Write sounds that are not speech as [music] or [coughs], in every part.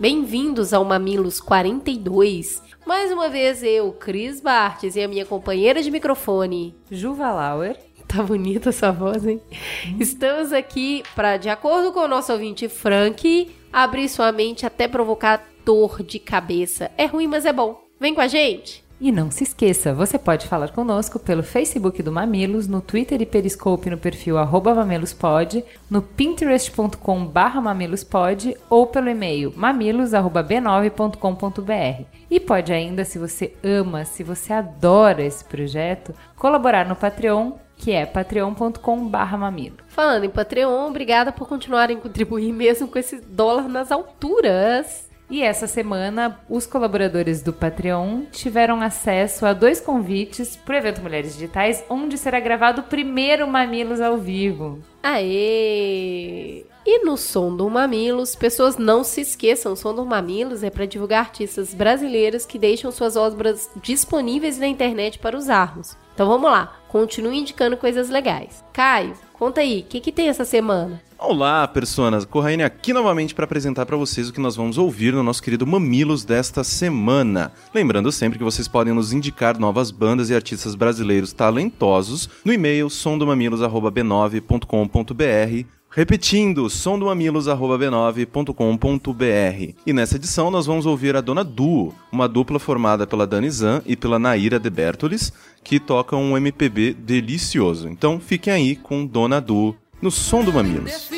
bem-vindos ao Mamilos 42. Mais uma vez eu, Cris Bartes, e a minha companheira de microfone, Juva Lauer. Tá bonita essa voz, hein? Estamos aqui para, de acordo com o nosso ouvinte Frank, abrir sua mente até provocar dor de cabeça. É ruim, mas é bom. Vem com a gente! E não se esqueça, você pode falar conosco pelo Facebook do Mamilos, no Twitter e Periscope no perfil mamilospod, no pinterest.com barra mamilospod ou pelo e-mail mamilos.b9.com.br. E pode ainda, se você ama, se você adora esse projeto, colaborar no Patreon, que é patreon.com barra mamilo. Falando em Patreon, obrigada por continuarem a contribuir mesmo com esse dólar nas alturas. E essa semana, os colaboradores do Patreon tiveram acesso a dois convites para o evento Mulheres Digitais, onde será gravado o primeiro Mamilos ao vivo. Aê! E no Som do Mamilos, pessoas não se esqueçam, o Som do Mamilos é para divulgar artistas brasileiros que deixam suas obras disponíveis na internet para usarmos. Então vamos lá, continue indicando coisas legais. Caio, conta aí, o que, que tem essa semana? Olá, personas! Corraine aqui novamente para apresentar para vocês o que nós vamos ouvir no nosso querido Mamilos desta semana. Lembrando sempre que vocês podem nos indicar novas bandas e artistas brasileiros talentosos no e-mail somdomamilos@b9.com.br Repetindo, somdomamilos.b9.com.br. E nessa edição nós vamos ouvir a Dona Duo, uma dupla formada pela Dani Zan e pela Naira de Bertolis, que tocam um MPB delicioso. Então fiquem aí com Dona Duo no Som do Mamilos.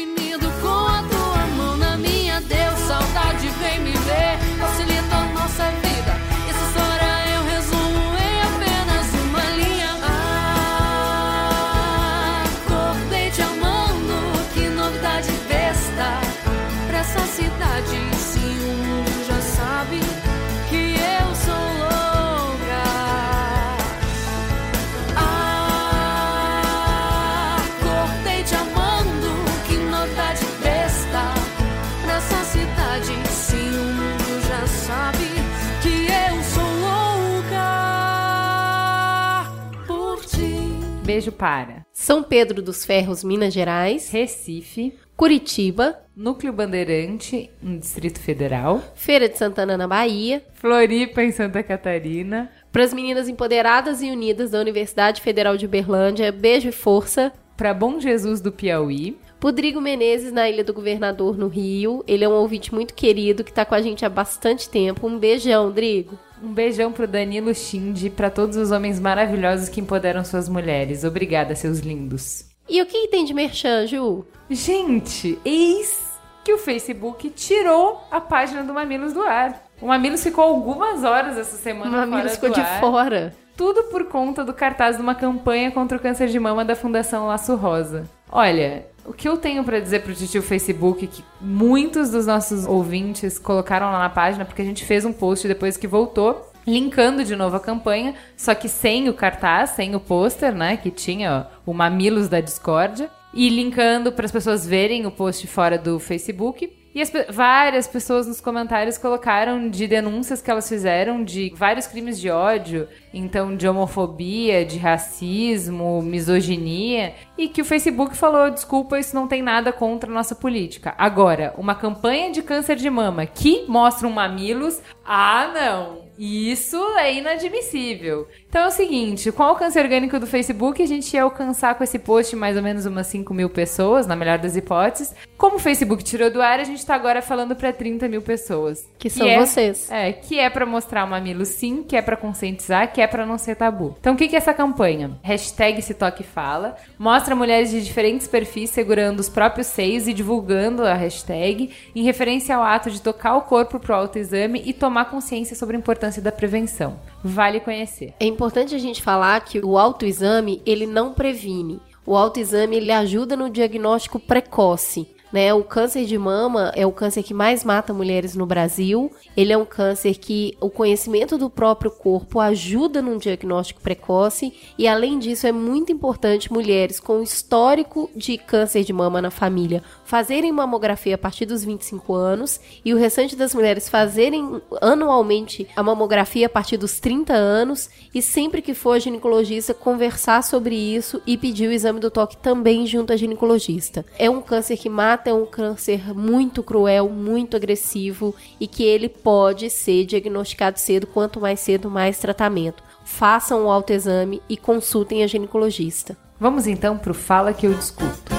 Beijo para São Pedro dos Ferros, Minas Gerais, Recife, Curitiba, Núcleo Bandeirante, no Distrito Federal, Feira de Santana na Bahia, Floripa, em Santa Catarina, para as meninas empoderadas e unidas da Universidade Federal de Uberlândia, beijo e força. para Bom Jesus do Piauí, Rodrigo Menezes, na Ilha do Governador, no Rio. Ele é um ouvinte muito querido que tá com a gente há bastante tempo. Um beijão, Drigo. Um beijão pro Danilo Shindy e pra todos os homens maravilhosos que empoderam suas mulheres. Obrigada, seus lindos. E o que, tem de merchan, Ju? Gente, eis que o Facebook tirou a página do Mamilos do ar. O Mamilos ficou algumas horas essa O semana Mamilos fora ficou de ar. fora. Tudo por conta do cartaz de uma campanha contra o câncer de mama da Fundação Laço Rosa. Olha, o que eu tenho pra dizer pro tio Facebook que muitos dos nossos ouvintes colocaram lá na página, porque a gente fez um post depois que voltou, linkando de novo a campanha, só que sem o cartaz, sem o pôster, né, que tinha ó, o Mamilos da Discórdia, e linkando para as pessoas verem o post fora do Facebook. E as várias pessoas nos comentários colocaram de denúncias que elas fizeram de vários crimes de ódio, então de homofobia, de racismo, misoginia, e que o Facebook falou: desculpa, isso não tem nada contra a nossa política. Agora, uma campanha de câncer de mama que mostra um mamilos, ah, não! Isso é inadmissível. Então é o seguinte, com o alcance orgânico do Facebook, a gente ia alcançar com esse post mais ou menos umas 5 mil pessoas, na melhor das hipóteses. Como o Facebook tirou do ar, a gente tá agora falando pra 30 mil pessoas. Que são é- vocês. É, que é pra mostrar o mamilo sim, que é pra conscientizar, que que é para não ser tabu. Então o que, que é essa campanha? Hashtag Se Toque Fala, mostra mulheres de diferentes perfis segurando os próprios seios e divulgando a hashtag em referência ao ato de tocar o corpo pro autoexame e tomar consciência sobre a importância da prevenção. Vale conhecer. É importante a gente falar que o autoexame, ele não previne. O autoexame, ele ajuda no diagnóstico precoce. Né? O câncer de mama é o câncer que mais mata mulheres no Brasil. Ele é um câncer que o conhecimento do próprio corpo ajuda num diagnóstico precoce e além disso é muito importante mulheres com histórico de câncer de mama na família fazerem mamografia a partir dos 25 anos e o restante das mulheres fazerem anualmente a mamografia a partir dos 30 anos e sempre que for a ginecologista conversar sobre isso e pedir o exame do toque também junto à ginecologista. É um câncer que mata, é um câncer muito cruel, muito agressivo e que ele pode ser diagnosticado cedo, quanto mais cedo mais tratamento. Façam o autoexame e consultem a ginecologista. Vamos então para o Fala que eu discuto.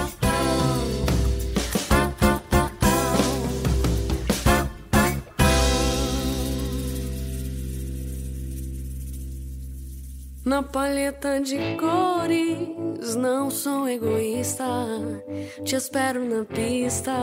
Na paleta de cores, não sou egoísta. Te espero na pista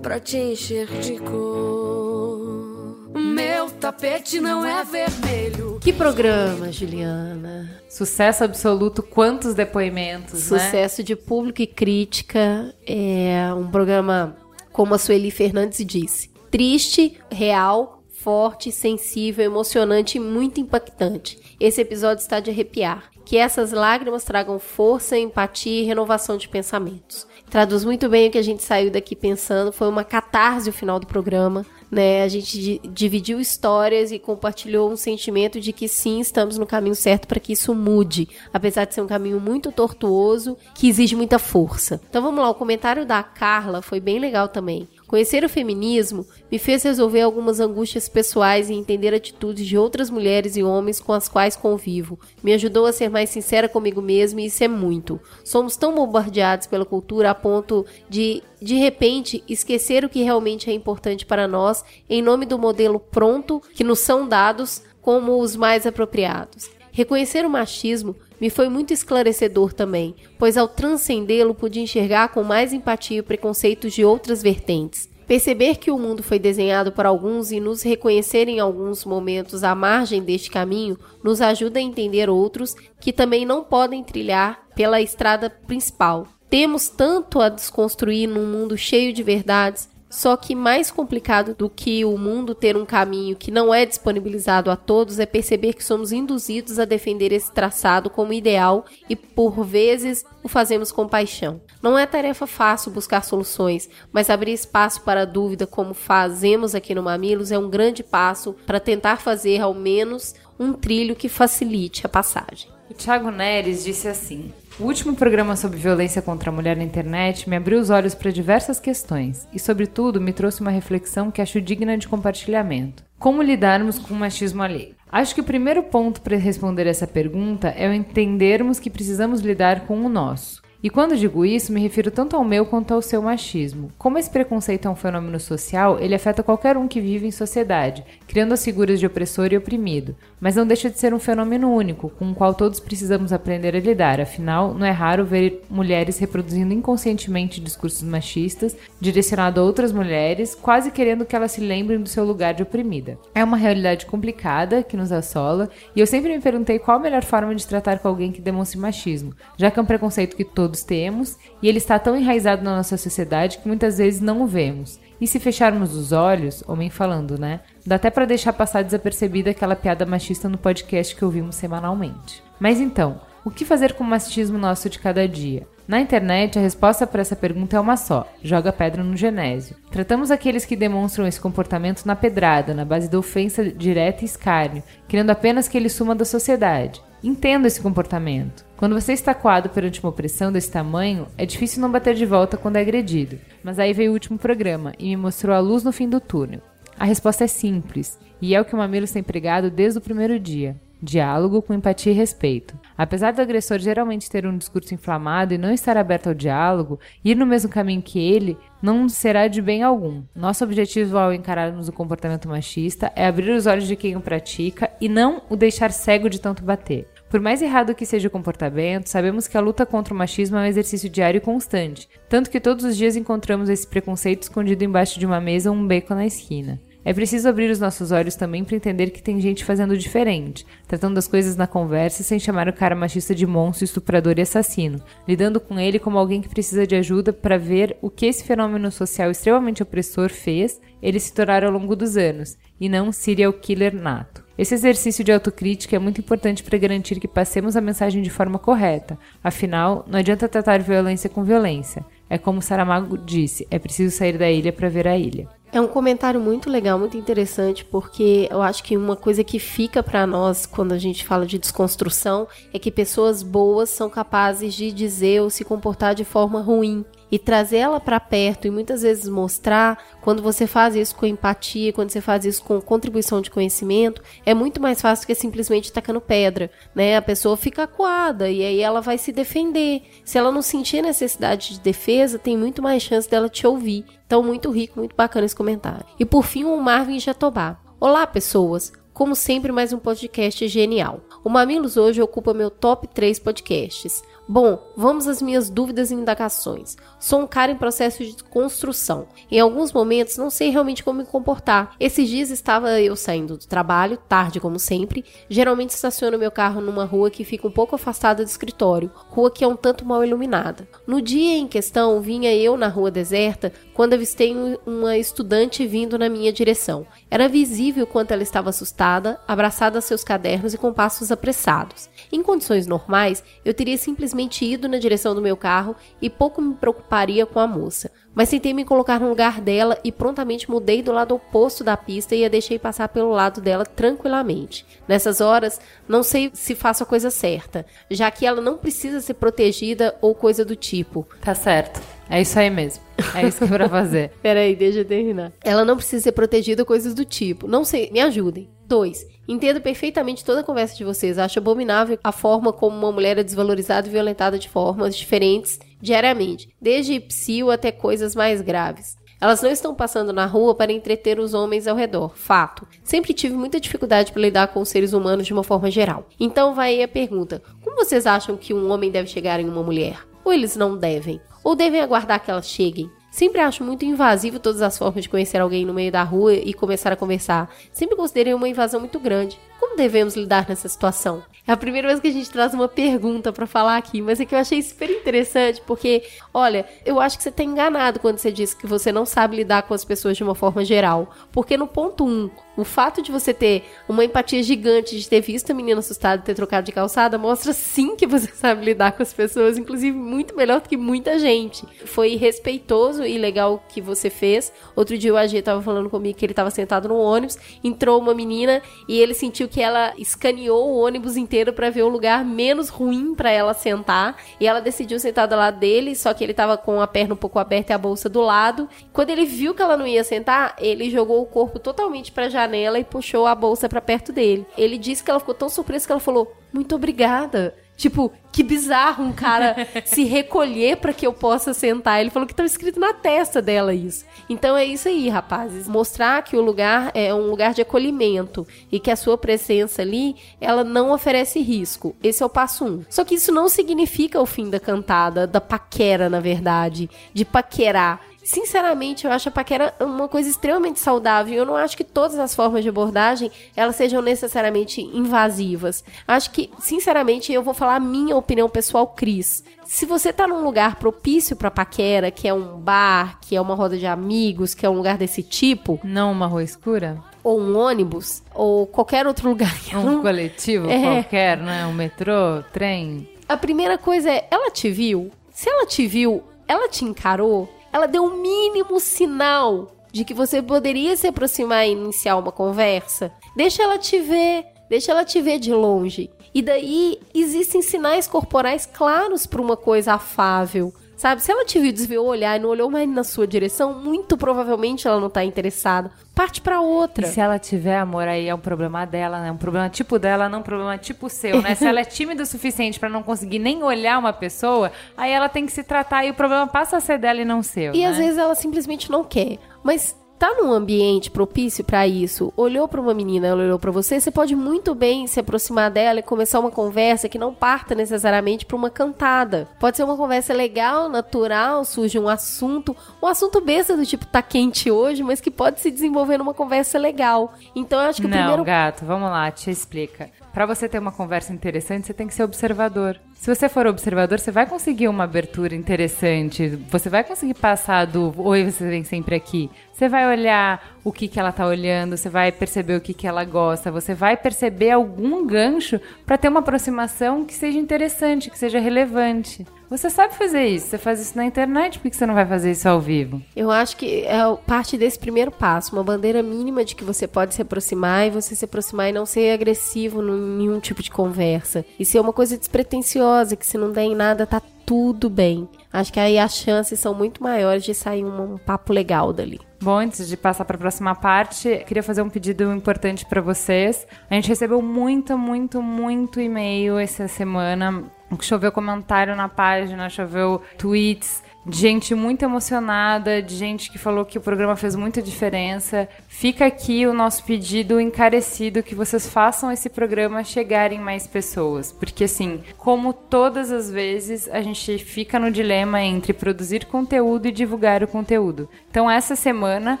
pra te encher de cor. Meu tapete não é vermelho. Que programa, Juliana? Sucesso absoluto, quantos depoimentos, né? Sucesso de público e crítica. É um programa, como a Sueli Fernandes disse, triste, real, forte, sensível, emocionante e muito impactante. Esse episódio está de arrepiar. Que essas lágrimas tragam força, empatia e renovação de pensamentos. Traduz muito bem o que a gente saiu daqui pensando. Foi uma catarse o final do programa. Né? A gente dividiu histórias e compartilhou um sentimento de que sim, estamos no caminho certo para que isso mude, apesar de ser um caminho muito tortuoso, que exige muita força. Então vamos lá, o comentário da Carla foi bem legal também. Conhecer o feminismo me fez resolver algumas angústias pessoais e entender atitudes de outras mulheres e homens com as quais convivo. Me ajudou a ser mais sincera comigo mesma e isso é muito. Somos tão bombardeados pela cultura a ponto de, de repente, esquecer o que realmente é importante para nós em nome do modelo pronto que nos são dados como os mais apropriados. Reconhecer o machismo me foi muito esclarecedor também, pois ao transcendê-lo pude enxergar com mais empatia preconceitos de outras vertentes. Perceber que o mundo foi desenhado por alguns e nos reconhecer em alguns momentos à margem deste caminho nos ajuda a entender outros que também não podem trilhar pela estrada principal. Temos tanto a desconstruir num mundo cheio de verdades, só que mais complicado do que o mundo ter um caminho que não é disponibilizado a todos é perceber que somos induzidos a defender esse traçado como ideal e por vezes o fazemos com paixão. Não é tarefa fácil buscar soluções, mas abrir espaço para a dúvida como fazemos aqui no Mamilos é um grande passo para tentar fazer ao menos um trilho que facilite a passagem. O Thiago Neres disse assim: o último programa sobre violência contra a mulher na internet me abriu os olhos para diversas questões e, sobretudo, me trouxe uma reflexão que acho digna de compartilhamento. Como lidarmos com o machismo alheio? Acho que o primeiro ponto para responder essa pergunta é entendermos que precisamos lidar com o nosso. E quando digo isso, me refiro tanto ao meu quanto ao seu machismo. Como esse preconceito é um fenômeno social, ele afeta qualquer um que vive em sociedade, criando as figuras de opressor e oprimido. Mas não deixa de ser um fenômeno único, com o qual todos precisamos aprender a lidar. Afinal, não é raro ver mulheres reproduzindo inconscientemente discursos machistas direcionados a outras mulheres, quase querendo que elas se lembrem do seu lugar de oprimida. É uma realidade complicada que nos assola, e eu sempre me perguntei qual a melhor forma de tratar com alguém que demonstre machismo, já que é um preconceito que todos todos temos e ele está tão enraizado na nossa sociedade que muitas vezes não o vemos. E se fecharmos os olhos, homem falando, né? Dá até para deixar passar desapercebida aquela piada machista no podcast que ouvimos semanalmente. Mas então, o que fazer com o machismo nosso de cada dia? Na internet, a resposta para essa pergunta é uma só: joga pedra no genésio. Tratamos aqueles que demonstram esse comportamento na pedrada, na base da ofensa direta e escárnio, querendo apenas que ele suma da sociedade. Entenda esse comportamento. Quando você está coado perante uma opressão desse tamanho, é difícil não bater de volta quando é agredido. Mas aí veio o último programa e me mostrou a luz no fim do túnel. A resposta é simples, e é o que o Mamilos tem pregado desde o primeiro dia. diálogo com empatia e respeito. Apesar do agressor geralmente ter um discurso inflamado e não estar aberto ao diálogo, ir no mesmo caminho que ele não será de bem algum. Nosso objetivo ao encararmos o comportamento machista é abrir os olhos de quem o pratica e não o deixar cego de tanto bater. Por mais errado que seja o comportamento, sabemos que a luta contra o machismo é um exercício diário e constante, tanto que todos os dias encontramos esse preconceito escondido embaixo de uma mesa ou um beco na esquina. É preciso abrir os nossos olhos também para entender que tem gente fazendo diferente, tratando as coisas na conversa sem chamar o cara machista de monstro, estuprador e assassino, lidando com ele como alguém que precisa de ajuda para ver o que esse fenômeno social extremamente opressor fez ele se tornar ao longo dos anos, e não um serial killer nato. Esse exercício de autocrítica é muito importante para garantir que passemos a mensagem de forma correta. Afinal, não adianta tratar violência com violência. É como Saramago disse: é preciso sair da ilha para ver a ilha. É um comentário muito legal, muito interessante, porque eu acho que uma coisa que fica para nós quando a gente fala de desconstrução é que pessoas boas são capazes de dizer ou se comportar de forma ruim e trazer ela para perto e muitas vezes mostrar, quando você faz isso com empatia, quando você faz isso com contribuição de conhecimento, é muito mais fácil que simplesmente tacando pedra, né? A pessoa fica acuada e aí ela vai se defender. Se ela não sentir necessidade de defesa, tem muito mais chance dela te ouvir. Então, muito rico, muito bacana esse comentário. E por fim, o Marvin Jatobá. Olá, pessoas! Como sempre, mais um podcast genial. O Mamilos hoje ocupa meu top 3 podcasts. Bom, vamos às minhas dúvidas e indagações. Sou um cara em processo de construção. Em alguns momentos não sei realmente como me comportar. Esses dias estava eu saindo do trabalho, tarde como sempre. Geralmente estaciono meu carro numa rua que fica um pouco afastada do escritório, rua que é um tanto mal iluminada. No dia em questão, vinha eu na rua deserta quando avistei uma estudante vindo na minha direção. Era visível quanto ela estava assustada, abraçada a seus cadernos e com passos apressados. Em condições normais, eu teria simplesmente ido na direção do meu carro e pouco me preocuparia com a moça. Mas tentei me colocar no lugar dela e prontamente mudei do lado oposto da pista e a deixei passar pelo lado dela tranquilamente. Nessas horas, não sei se faço a coisa certa, já que ela não precisa ser protegida ou coisa do tipo. Tá certo. É isso aí mesmo. É isso que é pra fazer. [laughs] Peraí, deixa eu terminar. Ela não precisa ser protegida ou coisas do tipo. Não sei, me ajudem. 2. Entendo perfeitamente toda a conversa de vocês. Acho abominável a forma como uma mulher é desvalorizada e violentada de formas diferentes diariamente, desde psil até coisas mais graves. Elas não estão passando na rua para entreter os homens ao redor. Fato. Sempre tive muita dificuldade para lidar com os seres humanos de uma forma geral. Então vai aí a pergunta: como vocês acham que um homem deve chegar em uma mulher? Ou eles não devem? Ou devem aguardar que elas cheguem? Sempre acho muito invasivo todas as formas de conhecer alguém no meio da rua e começar a conversar. Sempre considerei uma invasão muito grande. Como devemos lidar nessa situação? É a primeira vez que a gente traz uma pergunta para falar aqui, mas é que eu achei super interessante, porque, olha, eu acho que você tá enganado quando você diz que você não sabe lidar com as pessoas de uma forma geral. Porque no ponto 1, um, o fato de você ter uma empatia gigante de ter visto a menina assustada e ter trocado de calçada mostra sim que você [laughs] sabe lidar com as pessoas, inclusive muito melhor do que muita gente. Foi respeitoso e legal o que você fez. Outro dia o AG tava falando comigo que ele tava sentado no ônibus, entrou uma menina e ele sentiu que ela escaneou o ônibus inteiro para ver o lugar menos ruim para ela sentar e ela decidiu sentar do lado dele, só que ele tava com a perna um pouco aberta e a bolsa do lado. Quando ele viu que ela não ia sentar, ele jogou o corpo totalmente para já janela e puxou a bolsa para perto dele. Ele disse que ela ficou tão surpresa que ela falou: Muito obrigada. Tipo, que bizarro um cara [laughs] se recolher para que eu possa sentar. Ele falou que estava escrito na testa dela isso. Então é isso aí, rapazes. Mostrar que o lugar é um lugar de acolhimento e que a sua presença ali, ela não oferece risco. Esse é o passo um. Só que isso não significa o fim da cantada, da paquera, na verdade, de paquerar Sinceramente, eu acho a paquera uma coisa extremamente saudável. Eu não acho que todas as formas de abordagem elas sejam necessariamente invasivas. Acho que, sinceramente, eu vou falar a minha opinião pessoal, Cris. Se você tá num lugar propício para paquera, que é um bar, que é uma roda de amigos, que é um lugar desse tipo, não uma rua escura, ou um ônibus, ou qualquer outro lugar. Um não... coletivo é. qualquer, né? Um metrô, trem. A primeira coisa é, ela te viu? Se ela te viu, ela te encarou? Ela deu o um mínimo sinal de que você poderia se aproximar e iniciar uma conversa. Deixa ela te ver, deixa ela te ver de longe. E daí existem sinais corporais claros para uma coisa afável Sabe? Se ela te viu, desviou o olhar e não olhou mais na sua direção, muito provavelmente ela não tá interessada. Parte pra outra. E se ela tiver amor aí é um problema dela, né? Um problema tipo dela, não um problema tipo seu, né? se ela é tímida o suficiente pra não conseguir nem olhar uma pessoa, aí ela tem que se tratar e o problema passa a ser dela e não seu. E né? às vezes ela simplesmente não quer. Mas tá num ambiente propício pra isso, olhou pra uma menina, ela olhou pra você, você pode muito bem se aproximar dela e começar uma conversa que não parta necessariamente pra uma cantada. Pode ser uma conversa legal, natural, surge um assunto, um assunto besta do tipo tá quente hoje, mas que pode se desenvolver numa conversa legal. Então eu acho que o não, primeiro gato, vamos lá, te explica. Pra você ter uma conversa interessante, você tem que ser observador. Se você for observador, você vai conseguir uma abertura interessante. Você vai conseguir passar do oi, você vem sempre aqui. Você vai olhar o que, que ela tá olhando, você vai perceber o que, que ela gosta, você vai perceber algum gancho pra ter uma aproximação que seja interessante, que seja relevante. Você sabe fazer isso, você faz isso na internet, por que você não vai fazer isso ao vivo? Eu acho que é parte desse primeiro passo, uma bandeira mínima de que você pode se aproximar e você se aproximar e não ser agressivo em nenhum tipo de conversa. E ser uma coisa despretensiosa, que se não der em nada, tá tudo bem. Acho que aí as chances são muito maiores de sair um, um papo legal dali. Bom, antes de passar para a próxima parte, queria fazer um pedido importante para vocês. A gente recebeu muito, muito, muito e-mail essa semana. Choveu comentário na página, choveu tweets de gente muito emocionada, de gente que falou que o programa fez muita diferença. Fica aqui o nosso pedido encarecido que vocês façam esse programa chegar em mais pessoas, porque assim, como todas as vezes, a gente fica no dilema entre produzir conteúdo e divulgar o conteúdo. Então, essa semana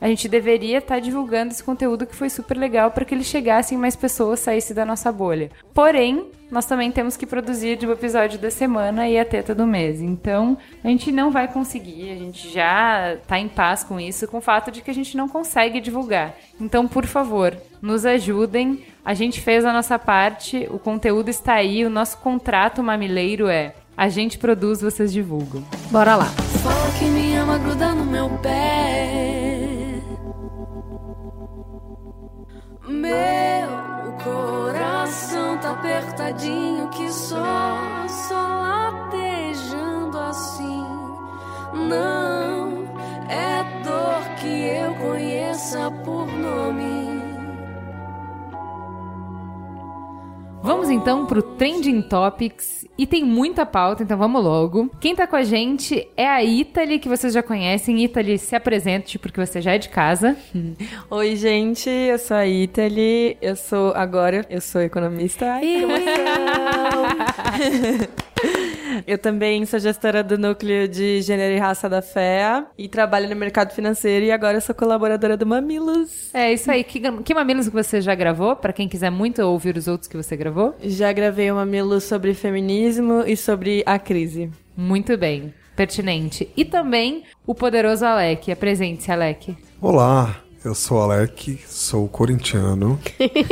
a gente deveria estar divulgando esse conteúdo que foi super legal para que ele chegasse em mais pessoas, saísse da nossa bolha. Porém, nós também temos que produzir o episódio da semana e a teta do mês. Então, a gente não vai conseguir, a gente já tá em paz com isso, com o fato de que a gente não consegue divulgar. Então, por favor, nos ajudem. A gente fez a nossa parte, o conteúdo está aí, o nosso contrato mamileiro é a gente produz, vocês divulgam. Bora lá. Fala que me ama, no meu pé. Meu coração tá apertadinho que só, só latejando assim. Não é dor que eu conheça por nome. Vamos então pro Trending Topics e tem muita pauta, então vamos logo. Quem tá com a gente é a Italy, que vocês já conhecem. Italy, se apresente porque você já é de casa. [laughs] Oi, gente, eu sou a Italy, eu sou agora, eu sou economista. Emoção! [laughs] eu também sou gestora do núcleo de gênero e raça da FEA e trabalho no mercado financeiro e agora eu sou colaboradora do Mamilos. É isso aí. Que, que mamilos que você já gravou? Pra quem quiser muito ouvir os outros que você gravou. Já gravei um Mamilo sobre feminismo e sobre a crise. Muito bem. Pertinente. E também o poderoso Alec. Apresente-se, Alec. Olá, eu sou Alec, sou corintiano,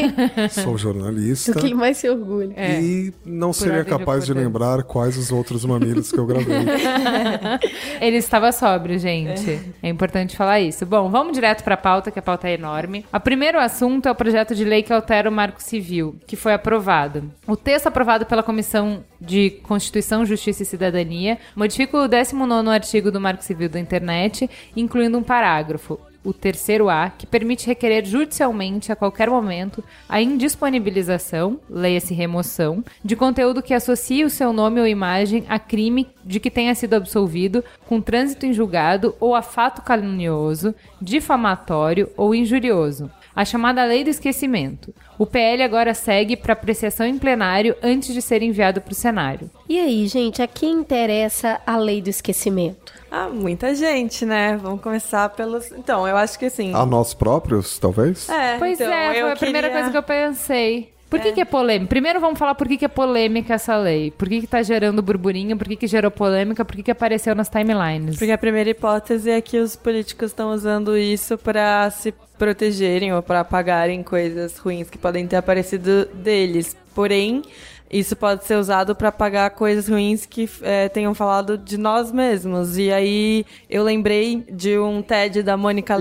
[laughs] sou jornalista Do que mais se orgulha. É. e não seria ordem de capaz de lembrar quais os outros mamilos que eu gravei. [laughs] Ele estava sóbrio, gente. É importante falar isso. Bom, vamos direto para a pauta, que a pauta é enorme. O primeiro assunto é o projeto de lei que altera o Marco Civil, que foi aprovado. O texto aprovado pela Comissão de Constituição, Justiça e Cidadania modifica o 19º artigo do Marco Civil da Internet, incluindo um parágrafo o terceiro A, que permite requerer judicialmente a qualquer momento a indisponibilização, leia-se remoção, de conteúdo que associe o seu nome ou imagem a crime de que tenha sido absolvido com trânsito em julgado ou a fato calunioso, difamatório ou injurioso. A chamada Lei do Esquecimento. O PL agora segue para apreciação em plenário antes de ser enviado para o Senado. E aí, gente, a quem interessa a lei do esquecimento? Ah, muita gente, né? Vamos começar pelos. Então, eu acho que assim. A nós próprios, talvez? É, Pois então, é, foi a primeira queria- coisa que eu pensei. Por que, que é polêmica? Primeiro vamos falar por que, que é polêmica essa lei. Por que, que tá gerando burburinho, por que, que gerou polêmica, por que, que apareceu nas timelines. Porque a primeira hipótese é que os políticos estão usando isso para se protegerem ou para apagarem coisas ruins que podem ter aparecido deles. Porém, isso pode ser usado para apagar coisas ruins que eh, tenham falado de nós mesmos. E aí eu lembrei de um TED da Mônica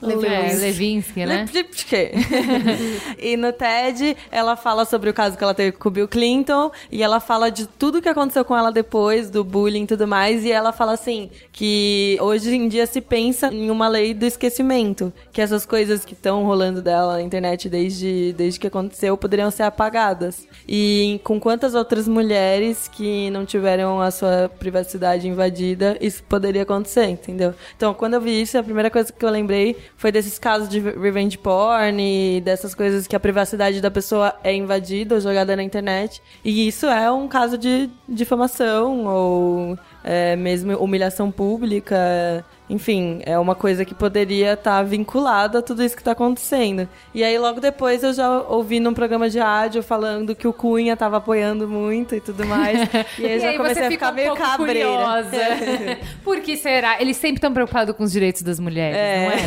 Levinsky, É, Levinsky, né? Lipstick. [laughs] e no TED, ela fala sobre o caso que ela teve com o Bill Clinton, e ela fala de tudo que aconteceu com ela depois, do bullying e tudo mais, e ela fala assim, que hoje em dia se pensa em uma lei do esquecimento, que essas coisas que estão rolando dela na internet desde, desde que aconteceu poderiam ser apagadas. E com quantas outras mulheres que não tiveram a sua privacidade invadida, isso poderia acontecer, entendeu? Então, quando eu vi isso, a primeira coisa que eu lembrei foi desses casos de revenge porn e dessas coisas que a privacidade da pessoa é invadida ou jogada na internet. E isso é um caso de difamação ou é, mesmo humilhação pública. Enfim, é uma coisa que poderia estar vinculada a tudo isso que está acontecendo. E aí, logo depois, eu já ouvi num programa de rádio falando que o Cunha estava apoiando muito e tudo mais. [laughs] E aí, E já aí comecei você a fica ficar um meio cabreira. curiosa. [laughs] Por que será? Eles sempre estão preocupados com os direitos das mulheres,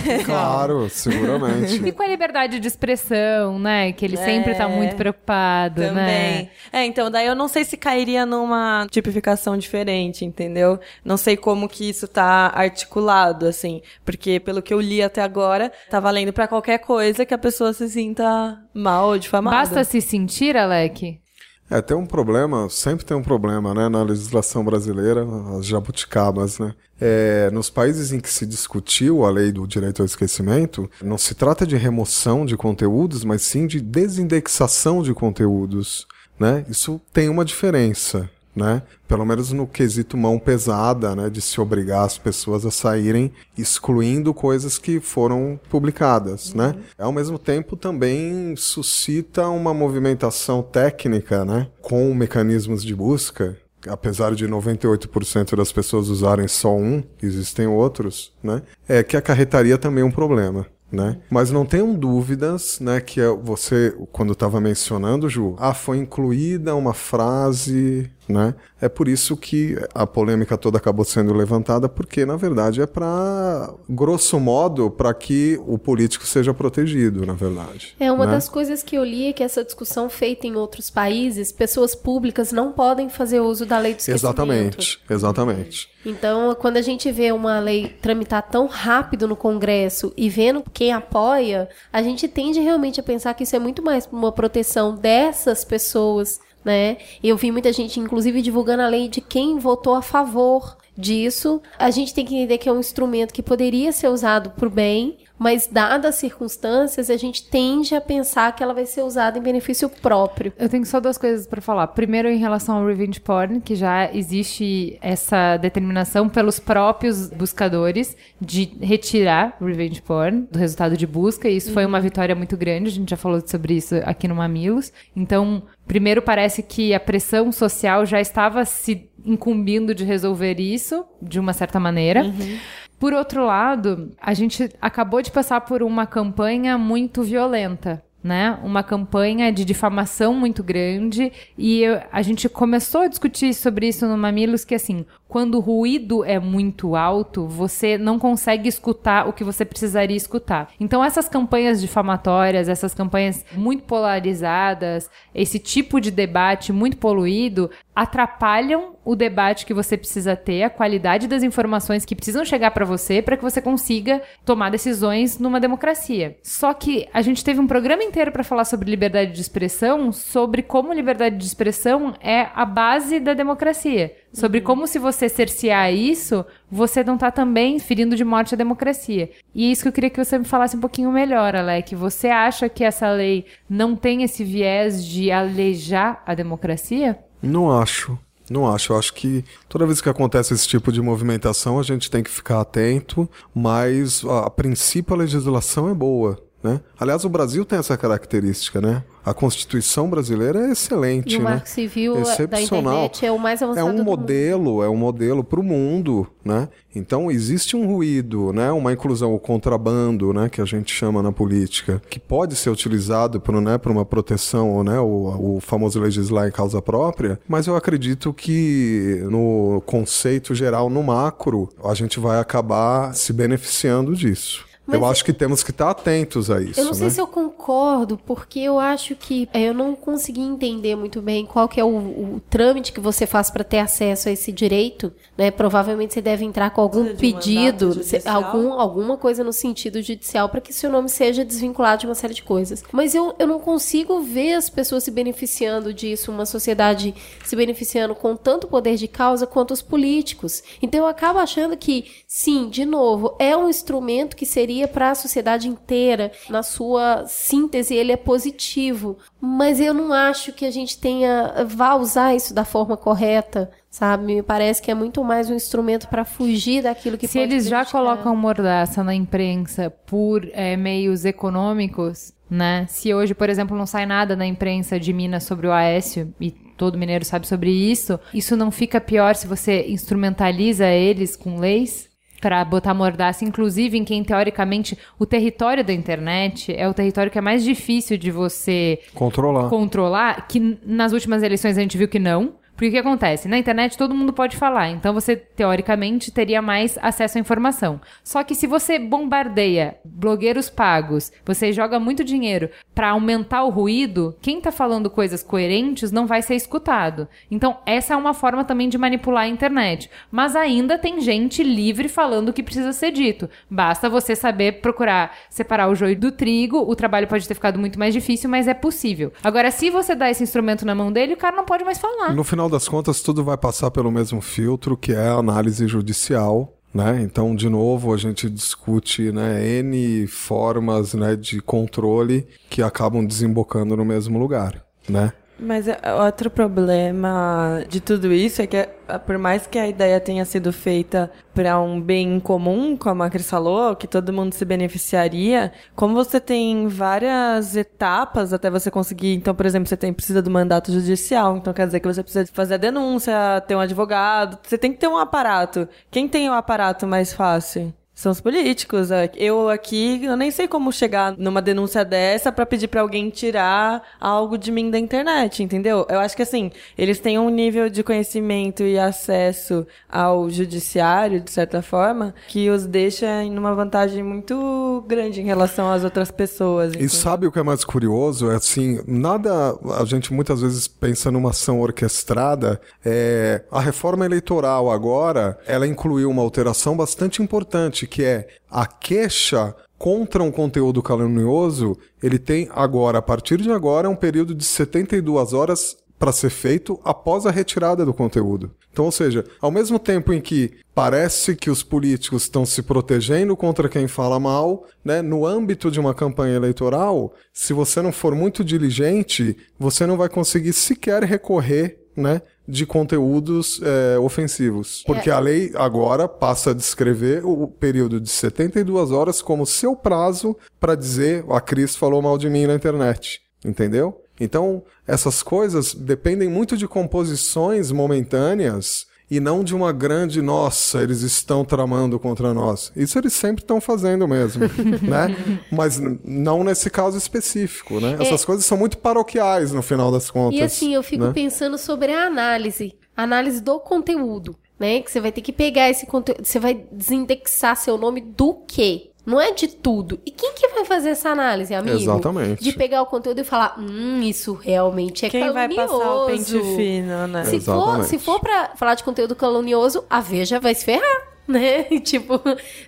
não é? [laughs] Claro, seguramente. E com a liberdade de expressão, né? Que ele sempre tá muito preocupado, Também. né? É, então, daí eu não sei se cairia numa tipificação diferente, entendeu? Não sei como que isso tá articulado, assim. Porque, pelo que eu li até agora, tá valendo pra qualquer coisa que a pessoa se sinta mal ou difamada. Basta se sentir, Alec? É, tem um problema, sempre tem um problema, né, na legislação brasileira, as jabuticabas, né? É, nos países em que se discutiu a lei do direito ao esquecimento, não se trata de remoção de conteúdos, mas sim de desindexação de conteúdos, né? Isso tem uma diferença, né? Pelo menos no quesito mão pesada, né? De se obrigar as pessoas a saírem excluindo coisas que foram publicadas, né? Ao mesmo tempo também suscita uma movimentação técnica, né? Com mecanismos de busca, apesar de 98% das pessoas usarem só um, existem outros, né? É que acarretaria também um problema. Né? Mas não tenham dúvidas, né, que é- você, quando estava mencionando, Ju, ah, foi incluída uma frase, né? É por isso que a polêmica toda acabou sendo levantada, porque na verdade é para, grosso modo, para que o político seja protegido, na verdade. É uma né? das coisas que eu li é que essa discussão feita em outros países, pessoas públicas não podem fazer uso da lei do esquecimento. Exatamente, exatamente. Então, quando a gente vê uma lei tramitar tão rápido no Congresso e vendo quem apoia, a gente tende realmente a pensar que isso é muito mais uma proteção dessas pessoas, né? Eu vi muita gente, inclusive, divulgando a lei de quem votou a favor disso. A gente tem que entender que é um instrumento que poderia ser usado para o bem, mas dadas as circunstâncias, a gente tende a pensar que ela vai ser usada em benefício próprio. Eu tenho só duas coisas pra falar. Primeiro, em relação ao revenge porn, que já existe essa determinação pelos próprios buscadores de retirar revenge porn do resultado de busca, e isso foi uma vitória muito grande. A gente já falou sobre isso aqui no Mamilos. Então, primeiro, parece que a pressão social já estava se incumbindo de resolver isso, de uma certa maneira. Por outro lado, a gente acabou de passar por uma campanha muito violenta. Né? Uma campanha de difamação muito grande e eu- a gente começou a discutir sobre isso no Mamilos que assim, quando o ruído é muito alto, você não consegue escutar o que você precisaria escutar. Então essas campanhas difamatórias, essas campanhas muito polarizadas, esse tipo de debate muito poluído atrapalham o debate que você precisa ter, a qualidade das informações que precisam chegar para você para que você consiga tomar decisões numa democracia. Só que a gente teve um programa inteiro para falar sobre liberdade de expressão, sobre como liberdade de expressão é a base da democracia. Sobre como se você cercear isso, você não tá também ferindo de morte a democracia. E é isso que eu queria que você me falasse um pouquinho melhor, Alec. Você acha que essa lei não tem esse viés de alejar a democracia? Não acho. Não acho. Eu acho que toda vez que acontece esse tipo de movimentação, a gente tem que ficar atento, mas a, a princípio a legislação é boa. Né? Aliás, o Brasil tem essa característica, né? A Constituição brasileira é excelente, E o né? Marco Civil da Excepcional. internet é o mais É avançado um do mundo. modelo, é um modelo para o mundo, né? Então existe um ruído, né? Uma inclusão, o contrabando, né? Que a gente chama na política, que pode ser utilizado para né, uma proteção, né? O, o famoso legislar em causa própria. Mas eu acredito que no conceito geral, no macro, a gente vai acabar se beneficiando disso. Eu acho que temos que estar atentos a isso. Eu não sei né? se eu concordo, porque eu acho que é, eu não consegui entender muito bem qual que é o, o trâmite que você faz para ter acesso a esse direito, né? Provavelmente você deve entrar com algum um pedido, algum, alguma coisa no sentido judicial para que seu nome seja desvinculado de uma série de coisas. Mas eu, eu não consigo ver as pessoas se beneficiando disso, uma sociedade se beneficiando com tanto poder de causa quanto os políticos. Então eu acabo achando que, sim, de novo, é um instrumento que seria para a sociedade inteira. Na sua síntese, ele é positivo. Mas eu não acho que a gente tenha. vá usar isso da forma correta. Sabe? Me parece que é muito mais um instrumento para fugir daquilo que Se eles já prejudicar. colocam mordaça na imprensa por é, meios econômicos, né? Se hoje, por exemplo, não sai nada na imprensa de Minas sobre o Aécio e todo mineiro sabe sobre isso, isso não fica pior se você instrumentaliza eles com leis? Pra botar mordaça, inclusive em quem teoricamente o território da internet é o território que é mais difícil de você Controlar. controlar, que nas últimas eleições a gente viu que não. Porque o que acontece? Na internet todo mundo pode falar, então você, teoricamente, teria mais acesso à informação. Só que se você bombardeia blogueiros pagos, você joga muito dinheiro pra aumentar o ruído, quem tá falando coisas coerentes não vai ser escutado. Então, essa é uma forma também de manipular a internet. Mas ainda tem gente livre falando o que precisa ser dito. Basta você saber procurar separar o joio do trigo, o trabalho pode ter ficado muito mais difícil, mas é possível. Agora, se você dá esse instrumento na mão dele, o cara não pode mais falar. No final das contas, tudo vai passar pelo mesmo filtro, que é a análise judicial. Né? Então, de novo, a gente discute né, N formas né, de controle que acabam desembocando no mesmo lugar. Né? Mas é, outro problema de tudo isso é que, é, por mais que a ideia tenha sido feita para um bem comum, como a Cris falou, que todo mundo se beneficiaria, como você tem várias etapas até você conseguir. Então, por exemplo, você tem, precisa do mandato judicial, então quer dizer que você precisa fazer a denúncia, ter um advogado, você tem que ter um aparato. Quem tem o aparato mais fácil? São os políticos. é. Eu aqui, eu nem sei como chegar numa denúncia dessa pra pedir pra alguém tirar algo de mim da internet, entendeu? Eu acho que assim, eles têm um nível de conhecimento e acesso ao judiciário, de certa forma, que os deixa em uma vantagem muito grande em relação às outras pessoas. E sabe o que é mais curioso? É assim, nada. A gente muitas vezes pensa numa ação orquestrada. É, a reforma eleitoral agora, ela incluiu uma alteração bastante importante, que é a queixa contra um conteúdo calunioso, ele tem agora, a partir de agora, um período de 72 horas para ser feito após a retirada do conteúdo. Então, ou seja, ao mesmo tempo em que parece que os políticos estão se protegendo contra quem fala mal, né, no âmbito de uma campanha eleitoral, se você não for muito diligente, você não vai conseguir sequer recorrer, né, de conteúdos é, ofensivos. Porque a lei agora passa a descrever o período de 72 horas como seu prazo para dizer a Cris falou mal de mim na internet. Entendeu? Então, essas coisas dependem muito de composições momentâneas e não de uma grande, nossa, eles estão tramando contra nós. Isso eles sempre estão fazendo mesmo, [laughs] né? Mas não nesse caso específico, né? Essas coisas são muito paroquiais no final das contas. E assim, eu fico né? pensando sobre a análise, a análise do conteúdo, né? Que você vai ter que pegar esse conteúdo, você vai desindexar seu nome do quê? Não é de tudo. E quem que vai fazer essa análise, amigo? Exatamente. De pegar o conteúdo e falar, hum, isso realmente é Quem vai calunioso. passar o pente fino, né? Se for, se for pra falar de conteúdo calunioso, a Veja vai se ferrar, [laughs] né? tipo,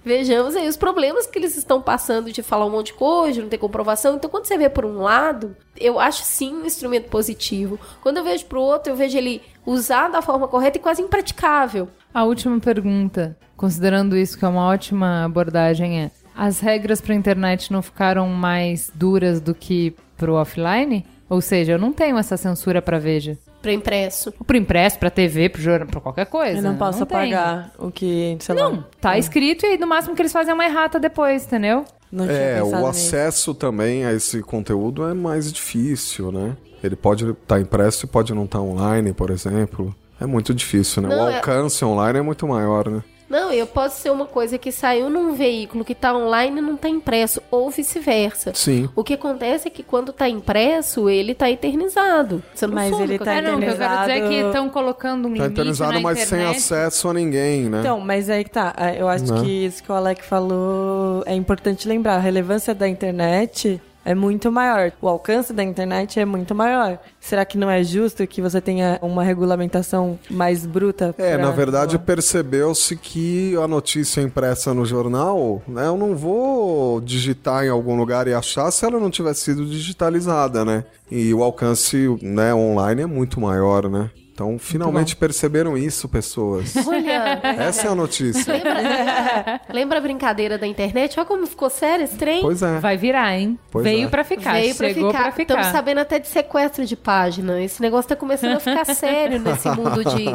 vejamos aí os problemas que eles estão passando de falar um monte de coisa, de não ter comprovação. Então, quando você vê por um lado, eu acho sim um instrumento positivo. Quando eu vejo pro outro, eu vejo ele usado da forma correta e quase impraticável. A última pergunta, considerando isso que é uma ótima abordagem, é: as regras para internet não ficaram mais duras do que pro offline? Ou seja, eu não tenho essa censura para Veja. Pra impresso. Pro impresso, pra TV, pro jornal, pra qualquer coisa. Eu não posso tenho. apagar o que, sei lá. Não, tá escrito e aí no máximo que eles fazem é uma errata depois, entendeu? Não tinha É, o nisso. acesso também a esse conteúdo é mais difícil, né? Ele pode estar impresso e pode não estar online, por exemplo. É muito difícil, né? Não, o é- alcance online é muito maior, né? Não, eu posso ser uma coisa que saiu num veículo que tá online e não tá impresso, ou vice-versa. Sim. O que acontece é que quando tá impresso, ele tá eternizado. Você não Mas ele com tá É, aquilo. não, o que eu quero dizer é que eternizado. estão colocando um Tá limite eternizado, na mas sem internet. acesso a ninguém, né? Então, mas aí que tá. Eu acho Né? que isso que o Alec falou é importante lembrar. A relevância da internet é muito maior. O alcance da internet é muito maior. Será que não é justo que você tenha uma regulamentação mais bruta? É, na verdade percebeu-se que a notícia impressa no jornal, né, eu não vou digitar em algum lugar e achar se ela não tiver sido digitalizada, né? E o alcance, né, online é muito maior, né? Então, finalmente perceberam isso, pessoas. [laughs] Olha, Essa é a notícia. lembra a brincadeira da internet? Olha como ficou sério esse trem? Pois é. Vai virar, hein? Pois Veio é. pra ficar, Veio pra chegou ficar. pra ficar. Estamos sabendo até de sequestro de página. Esse negócio tá começando a ficar [laughs] sério nesse mundo de,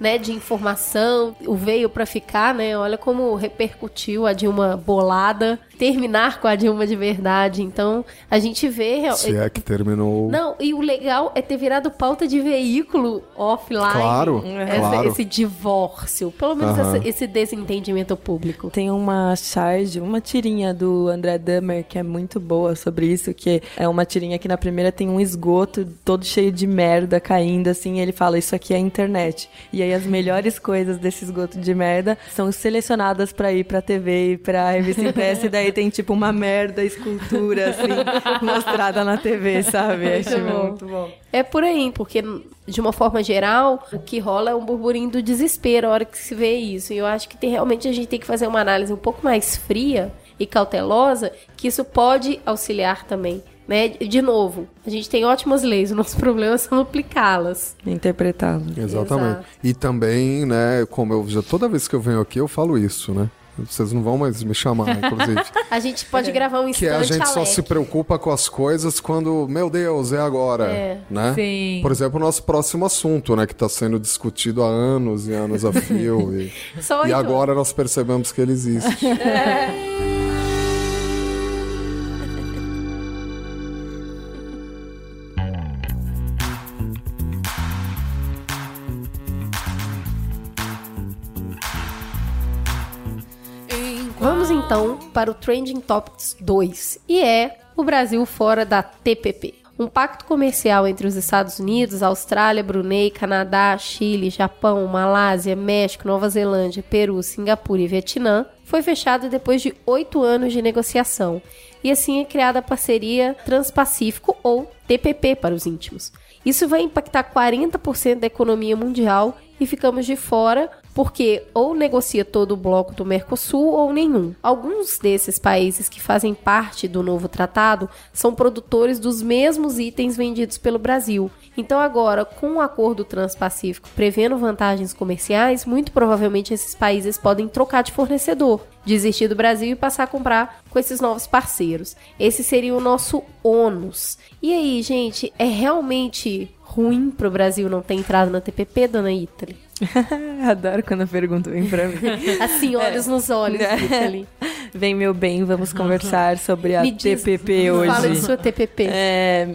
né, de informação. O veio pra ficar, né? Olha como repercutiu a Dilma bolada. Terminar com a Dilma de verdade. Então, a gente vê... Se é que terminou. Não, e o legal é ter virado pauta de veículo offline. Claro, Essa- claro. Esse divórcio. Pelo menos Aham. essa- esse desentendimento público. Tem uma charge, uma tirinha do André Dahmer que é muito boa sobre isso, que é uma tirinha que na primeira tem um esgoto todo cheio de merda caindo, assim, e ele fala, isso aqui é internet. E aí as melhores coisas desse esgoto de merda são selecionadas pra ir pra TV e pra revista impressa, e daí tem tipo uma merda escultura, assim, [laughs] mostrada na TV, sabe? Acho bom. muito bom. É por aí, porque de uma forma geral, o que rola é um burburinho do desespero a hora que se vê isso. E eu acho que tem- realmente a gente tem que fazer uma análise um pouco mais fria e cautelosa, que isso pode auxiliar também. Né? De novo, a gente tem ótimas leis, o nosso [laughs] problema é só aplicá-las. Interpretá-lo. Exatamente. Exato. E também, né, como eu já toda vez que eu venho aqui eu falo isso, né? Vocês não vão mais me chamar, inclusive. [laughs] A gente pode gravar um que a gente só Alec. se preocupa com as coisas quando, meu Deus, é agora, É. né? Sim. Por exemplo, o nosso próximo assunto, né, que está sendo discutido há anos e anos a fio [laughs] e, Só e agora nós percebemos que ele existe. Vamos então para o Trending Topics 2, e é o Brasil fora da TPP. Um pacto comercial entre os Estados Unidos, Austrália, Brunei, Canadá, Chile, Japão, Malásia, México, Nova Zelândia, Peru, Singapura e Vietnã foi fechado depois de oito anos de negociação. E assim é criada a parceria Transpacífico, ou TPP para os íntimos. Isso vai impactar 40% da economia mundial e ficamos de fora porque ou negocia todo o bloco do Mercosul ou nenhum. Alguns desses países que fazem parte do novo tratado são produtores dos mesmos itens vendidos pelo Brasil. Então agora, com o acordo transpacífico prevendo vantagens comerciais, muito provavelmente esses países podem trocar de fornecedor, desistir do Brasil e passar a comprar com esses novos parceiros. Esse seria o nosso ônus. E aí, gente, é realmente ruim pro Brasil não ter entrado na TPP, dona Italy? [laughs] Adoro quando perguntam vem pra mim. [laughs] Assim, olhos nos olhos. [laughs] Vem, meu bem, vamos conversar sobre a Me diz, TPP hoje. Fala de sua TPP. É,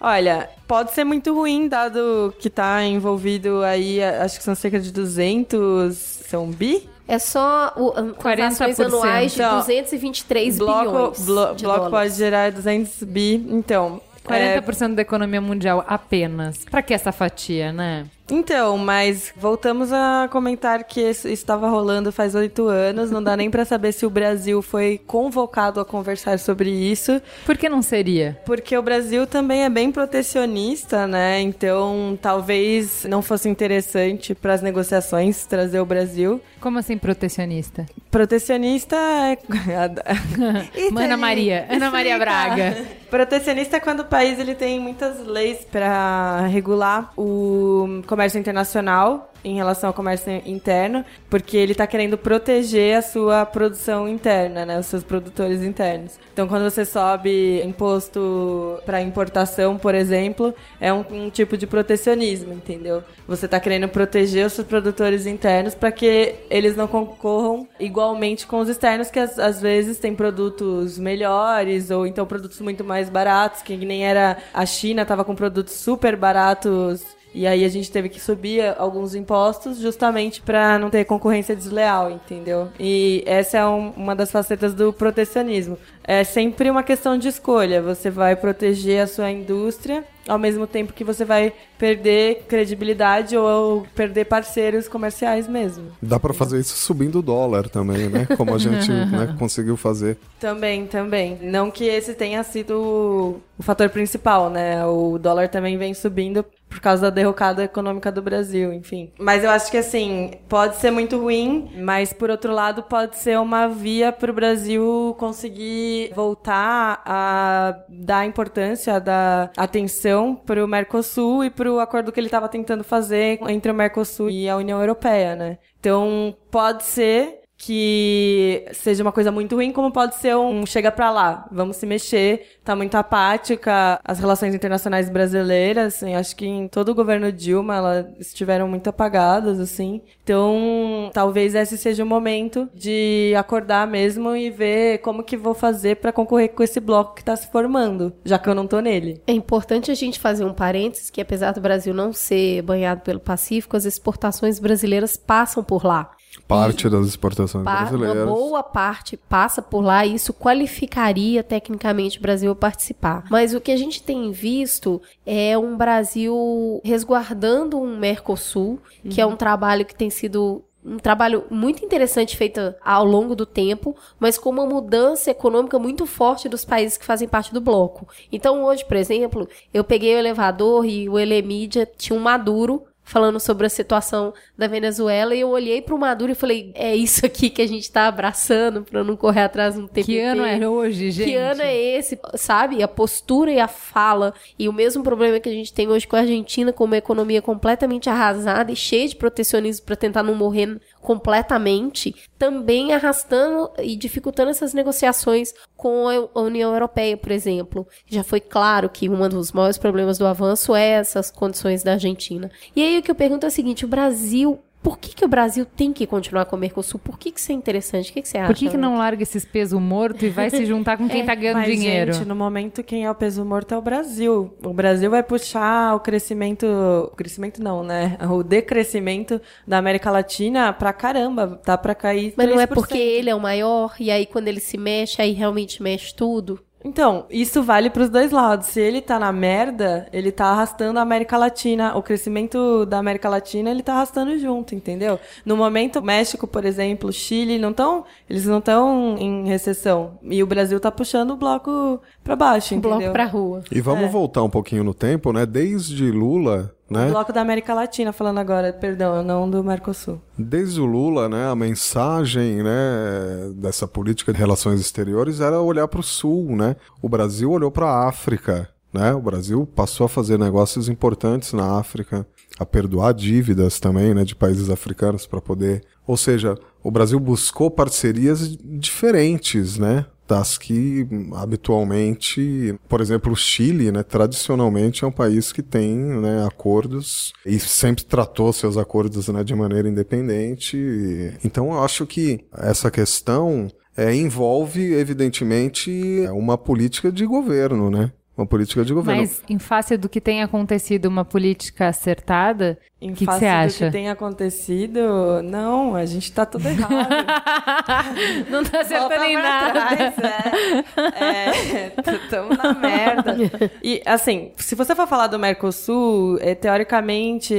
olha, pode ser muito ruim, dado que tá envolvido aí, acho que são cerca de 200, são bi? É só o, um, transações 40%. anuais de Então, 223 bloco, bilhões blo- de bloco pode gerar 200 bi, então... é, 40% da economia mundial apenas. Pra que essa fatia, né? Então, mas voltamos a comentar que isso estava rolando faz oito anos. Não dá nem pra saber se o Brasil foi convocado a conversar sobre isso, Por que não seria? porque o Brasil também é bem protecionista, né? Então, talvez não fosse interessante para as negociações trazer o Brasil. Como assim protecionista? Protecionista é. [laughs] Ana Maria. Ana Maria Braga. Protecionista é quando o país ele tem muitas leis para regular o comércio internacional em relação ao comércio interno, porque ele está querendo proteger a sua produção interna, né, os seus produtores internos. Então, quando você sobe imposto para importação, por exemplo, é um, um tipo de protecionismo, entendeu? Você está querendo proteger os seus produtores internos para que eles não concorram igualmente com os externos, que às, às vezes têm produtos melhores ou então produtos muito mais baratos, que nem era a China estava com produtos super baratos E aí a gente teve que subir alguns impostos justamente para não ter concorrência desleal, entendeu? E essa é um, uma das facetas do protecionismo. É sempre uma questão de escolha. Você vai proteger a sua indústria ao mesmo tempo que você vai perder credibilidade ou perder parceiros comerciais mesmo. Dá para fazer isso subindo o dólar também, né? Como a gente [laughs] né, conseguiu fazer. Também, também. Não que esse tenha sido o fator principal, né? O dólar também vem subindo por causa da derrocada econômica do Brasil, enfim. Mas eu acho que assim, pode ser muito ruim, mas por outro lado pode ser uma via para o Brasil conseguir voltar a dar importância, a dar atenção para o Mercosul e para o acordo que ele estava tentando fazer entre o Mercosul e a União Europeia, né? Então, pode ser que seja uma coisa muito ruim, como pode ser um chega pra lá, vamos se mexer, tá muito apática as relações internacionais brasileiras, assim, acho que em todo o governo Dilma elas estiveram muito apagadas, assim. Então, talvez esse seja o momento de acordar mesmo e ver como que vou fazer para concorrer com esse bloco que tá se formando, já que eu não tô nele. É importante a gente fazer um parênteses que apesar do Brasil não ser banhado pelo Pacífico, as exportações brasileiras passam por lá. Parte das exportações Pa- brasileiras. Uma boa parte passa por lá e isso qualificaria tecnicamente o Brasil a participar. Mas o que a gente tem visto é um Brasil resguardando um Mercosul, que é um trabalho que tem sido um trabalho muito interessante feito ao longo do tempo, mas com uma mudança econômica muito forte dos países que fazem parte do bloco. Então hoje, por exemplo, eu peguei o elevador e o Elemídia tinha um Maduro falando sobre a situação da Venezuela e eu olhei pro Maduro e falei, é isso aqui que a gente tá abraçando pra não correr atrás de um TPP. Que ano é hoje, gente? Que ano é esse? Sabe? A postura e a fala. E o mesmo problema que a gente tem hoje com a Argentina, com uma economia completamente arrasada e cheia de protecionismo para tentar não morrer completamente, também arrastando e dificultando essas negociações com a União Europeia, por exemplo. Já foi claro que um dos maiores problemas do avanço é essas condições da Argentina. E aí o que eu pergunto é o seguinte: o Brasil por que, que o Brasil tem que continuar com o Mercosul? Por que, que isso é interessante? O que, que você acha? Por que, que não larga esses pesos mortos e vai se juntar com [laughs] quem tá ganhando Mas, dinheiro? gente, no momento quem é o peso morto é o Brasil. O Brasil vai puxar o crescimento, o crescimento não, né? O decrescimento da América Latina pra caramba, tá pra cair Mas não é 3%. porque ele é o maior, e aí quando ele se mexe, aí realmente mexe tudo? Então, isso vale pros dois lados. Se ele tá na merda, ele tá arrastando a América Latina. O crescimento da América Latina, ele tá arrastando junto, entendeu? No momento, México, por exemplo, Chile, não tão, eles não estão em recessão. E o Brasil tá puxando o bloco pra baixo, entendeu? bloco pra rua. E vamos É. voltar um pouquinho no tempo, né? Desde Lula, né? O bloco da América Latina, falando agora, perdão, não do Mercosul. Desde o Lula, né, a mensagem né, dessa política de relações exteriores era olhar para o Sul. Né? O Brasil olhou para a África. Né? O Brasil passou a fazer negócios importantes na África, a perdoar dívidas também né, de países africanos para poder. Ou seja, o Brasil buscou parcerias diferentes, né? Das que habitualmente, por exemplo, o Chile, né, tradicionalmente é um país que tem né, acordos e sempre tratou seus acordos né, de maneira independente. Então, eu acho que essa questão é, envolve, evidentemente, uma política de governo, né? Uma política de governo. Mas em face do que tem acontecido uma política acertada, Em que que face você do acha? que tem acontecido, não, a gente tá tudo errado. [laughs] Não tá acertando Volta em pra nada. trás, é. É, na merda. E, assim, se você for falar do Mercosul, é, teoricamente,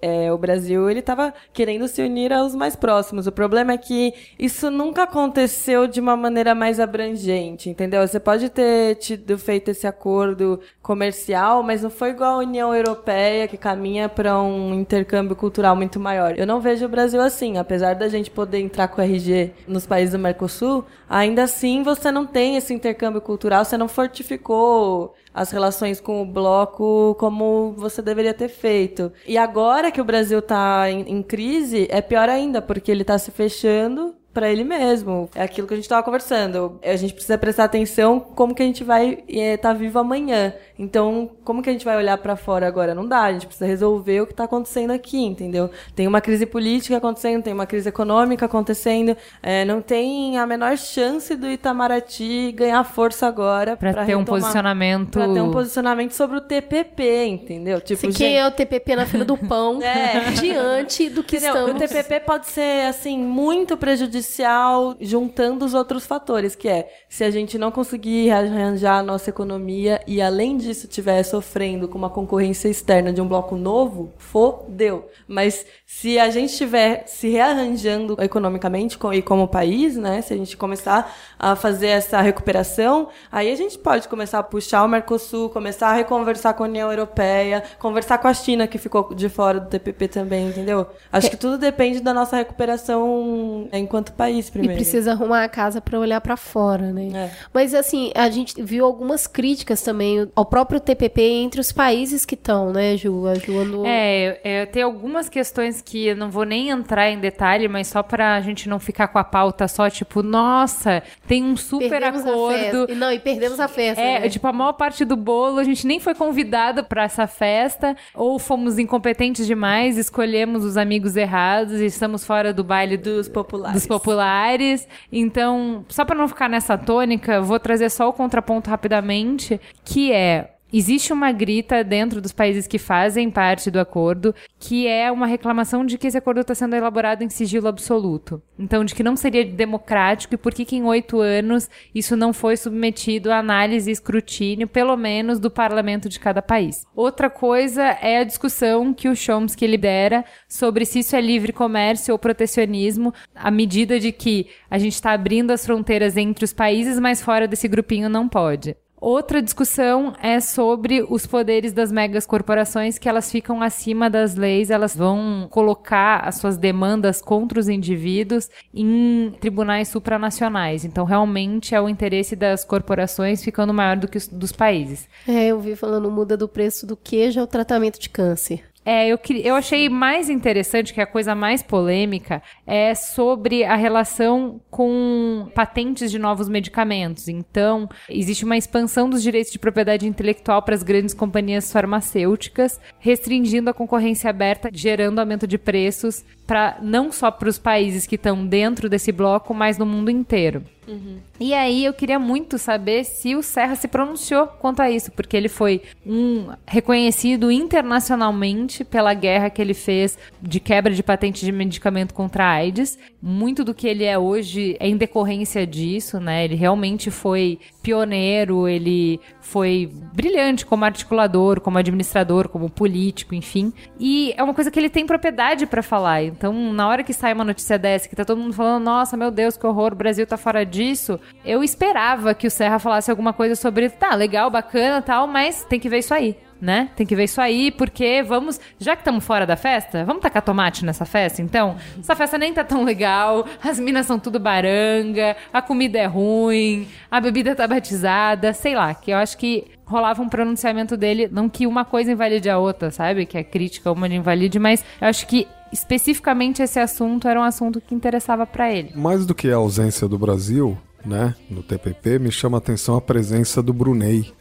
é, o Brasil, ele tava querendo se unir aos mais próximos. O problema é que isso nunca aconteceu de uma maneira mais abrangente, entendeu? Você pode ter tido feito esse acordo comercial, mas não foi igual a União Europeia, que caminha para um intercâmbio cultural muito maior. Eu não vejo o Brasil assim, apesar da gente poder entrar com o RG nos países do Mercosul, ainda assim você não tem esse intercâmbio cultural, você não fortificou as relações com o bloco como você deveria ter feito. E agora que o Brasil está em, em crise, é pior ainda, porque ele está se fechando para ele mesmo. É aquilo que a gente estava conversando. A gente precisa prestar atenção como que a gente vai estar vivo amanhã. Então, como que a gente vai olhar para fora agora? Não dá, a gente precisa resolver o que está acontecendo aqui, entendeu? Tem uma crise política acontecendo, tem uma crise econômica acontecendo, é, não tem a menor chance do Itamaraty ganhar força agora para ter um posicionamento para ter um posicionamento sobre o TPP, entendeu? Tipo, Se quem é o TPP na fila do pão [laughs] é. diante do que entendeu? estamos. O TPP pode ser assim muito prejudicial juntando os outros fatores, que é se a gente não conseguir arranjar a nossa economia e além disso estiver sofrendo com uma concorrência externa de um bloco novo, fodeu. Mas se a gente estiver se rearranjando economicamente e como país, né, se a gente começar a fazer essa recuperação, aí a gente pode começar a puxar o Mercosul, começar a reconversar com a União Europeia, conversar com a China que ficou de fora do TPP também, entendeu? Acho que tudo depende da nossa recuperação enquanto país primeiro. E precisa arrumar a casa para olhar para fora, né? É. Mas assim, a gente viu algumas críticas também ao próprio TPP entre os países que estão, né, Ju? A Ju andou... É, é, tem algumas questões que eu não vou nem entrar em detalhe, mas só para a gente não ficar com a pauta só tipo, nossa, tem um super perdemos acordo. Não, e perdemos a festa. É, né? tipo, a maior parte do bolo, a gente nem foi convidada para essa festa, ou fomos incompetentes demais, escolhemos os amigos errados e estamos fora do baile dos populares. Dos populares. Então, só para não ficar nessa tônica, vou trazer só o contraponto rapidamente, que é Existe uma grita dentro dos países que fazem parte do acordo, que é uma reclamação de que esse acordo está sendo elaborado em sigilo absoluto. Então, de que não seria democrático e por que, que em oito anos isso não foi submetido a análise e escrutínio, pelo menos, do parlamento de cada país. Outra coisa é a discussão que o Chomsky lidera sobre se isso é livre comércio ou protecionismo, à medida de que a gente está abrindo as fronteiras entre os países, mas fora desse grupinho não pode. Outra discussão é sobre os poderes das megas corporações, que elas ficam acima das leis, elas vão colocar as suas demandas contra os indivíduos em tribunais supranacionais. Então, realmente é o interesse das corporações ficando maior do que os dos países. É, eu vi falando muda do preço do queijo ao tratamento de câncer. É, eu, eu achei mais interessante, que a coisa mais polêmica é sobre a relação com patentes de novos medicamentos. Então, existe uma expansão dos direitos de propriedade intelectual para as grandes companhias farmacêuticas, restringindo a concorrência aberta, gerando aumento de preços para não só para os países que estão dentro desse bloco, mas no mundo inteiro. Uhum. E aí eu queria muito saber se o Serra se pronunciou quanto a isso, porque ele foi um reconhecido internacionalmente pela guerra que ele fez de quebra de patente de medicamento contra a AIDS. Muito do que ele é hoje é em decorrência disso, né? Ele realmente foi pioneiro, ele foi brilhante como articulador, como administrador, como político, enfim. E é uma coisa que ele tem propriedade para falar. Então, na hora que sai uma notícia dessa, que tá todo mundo falando, nossa, meu Deus, que horror, o Brasil tá fora disso, eu esperava que o Serra falasse alguma coisa sobre, tá, legal, bacana tal, mas tem que ver isso aí né? Tem que ver isso aí, porque vamos. Já que estamos fora da festa, vamos tacar tomate nessa festa, então? Essa festa nem tá tão legal, as minas são tudo baranga, a comida é ruim, a bebida tá batizada, sei lá, que eu acho que rolava um pronunciamento dele, não que uma coisa invalide a outra, sabe? Que a crítica uma invalide, mas eu acho que especificamente esse assunto era um assunto que interessava para ele. Mais do que a ausência do Brasil, né, no TPP, me chama a atenção a presença do Brunei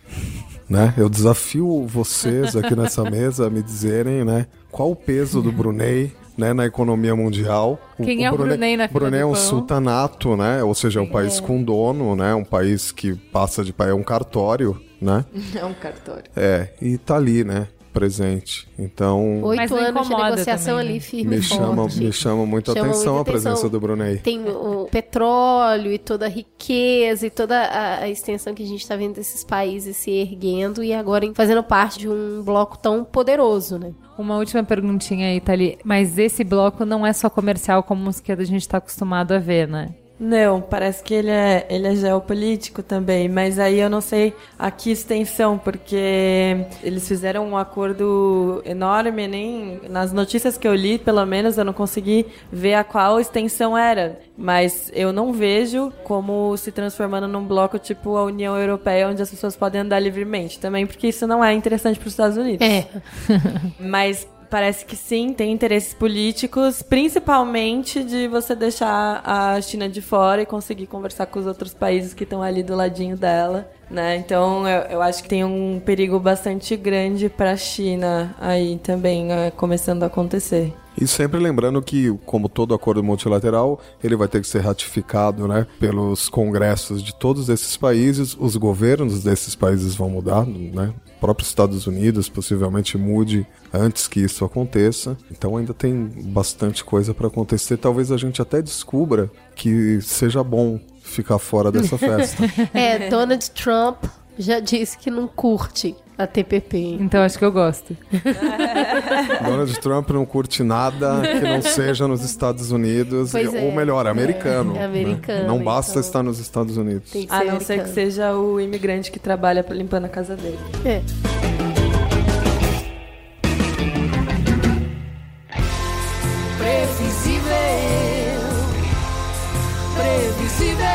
né? Eu desafio vocês aqui nessa mesa a me dizerem, né, qual o peso do Brunei né, na economia mundial. Quem o, é o Brunei, Brunei na Brunei é um sultanato, né? Ou seja, é um país é. com dono, né? Um país que passa de é um cartório, né? [laughs] É um cartório. É, e tá ali, né? Presente. Então. Oito anos de negociação também, né? ali firme me chama, Me chama muita chama atenção muita a presença atenção. do Brunei. Tem o petróleo e toda a riqueza e toda a, a extensão que a gente está vendo desses países se erguendo e agora fazendo parte de um bloco tão poderoso, né? Uma última perguntinha aí, Thali. Mas esse bloco não é só comercial como os que a gente está acostumado a ver, né? Não, parece que ele é, ele é geopolítico também, mas aí eu não sei a que extensão, porque eles fizeram um acordo enorme, nem nas notícias que eu li, pelo menos, eu não consegui ver a qual extensão era, mas eu não vejo como se transformando num bloco tipo a União Europeia, onde as pessoas podem andar livremente, também porque isso não é interessante para os Estados Unidos. É. [laughs] mas Parece que sim, tem interesses políticos, principalmente de você deixar a China de fora e conseguir conversar com os outros países que estão ali do ladinho dela Né? Então eu, eu acho que tem um perigo bastante grande para a China aí também é, começando a acontecer. E sempre lembrando que, como todo acordo multilateral, ele vai ter que ser ratificado né, pelos congressos de todos esses países, os governos desses países vão mudar, né? O próprio Estados Unidos possivelmente mude antes que isso aconteça. Então ainda tem bastante coisa para acontecer. Talvez a gente até descubra que seja bom ficar fora dessa [laughs] festa. É, Donald Trump já disse que não curte a TPP. Então acho que eu gosto. [laughs] Donald Trump não curte nada que não seja nos Estados Unidos, Pois ou é. melhor, americano. É né? americano, Não basta então. estar nos Estados Unidos. Tem que A ser não ser que americano. seja o imigrante que trabalha limpando a casa dele. É. Previsível. Previsível.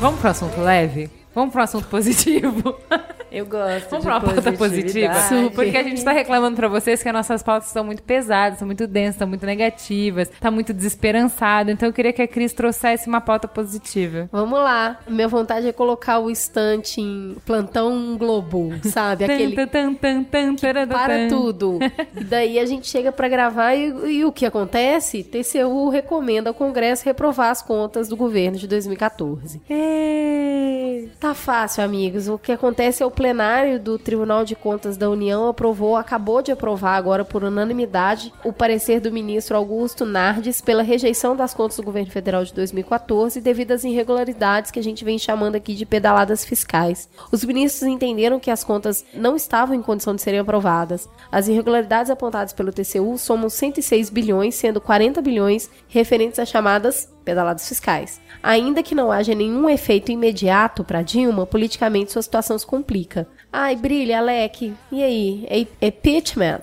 Vamos pro assunto leve? Vamos pro assunto positivo? [laughs] Eu gosto Vamos de pra uma pauta positiva? positividade. Porque a gente tá reclamando pra vocês que as nossas pautas estão muito pesadas, estão muito densas, estão muito negativas, tá muito desesperançado. Então eu queria que a Cris trouxesse uma pauta positiva. Vamos lá. Minha vontade é colocar o estante em plantão globo, sabe? [laughs] Aquele Tan, tan, tan, tan, taran, para tudo. E daí a gente chega pra gravar e, e o que acontece? TCU recomenda ao Congresso reprovar as contas do governo de 2014. Ê, Tá fácil, amigos. O que acontece é o plenário do Tribunal de Contas da União aprovou, acabou de aprovar agora por unanimidade o parecer do ministro Augusto Nardes pela rejeição das contas do governo federal de 2014 devido às irregularidades que a gente vem chamando aqui de pedaladas fiscais. Os ministros entenderam que as contas não estavam em condição de serem aprovadas. As irregularidades apontadas pelo TCU somam 106 bilhões, sendo 40 bilhões referentes às chamadas pedaladas fiscais. Ainda que não haja nenhum efeito imediato para Dilma, politicamente sua situação se complica. Ai, brilha, Alec. E aí? É impeachment?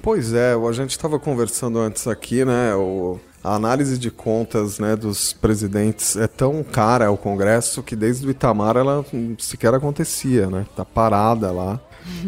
Pois é, a gente estava conversando antes aqui, né? O, a análise de contas né, dos presidentes é tão cara ao Congresso que desde o Itamar ela sequer acontecia, né? Tá parada lá.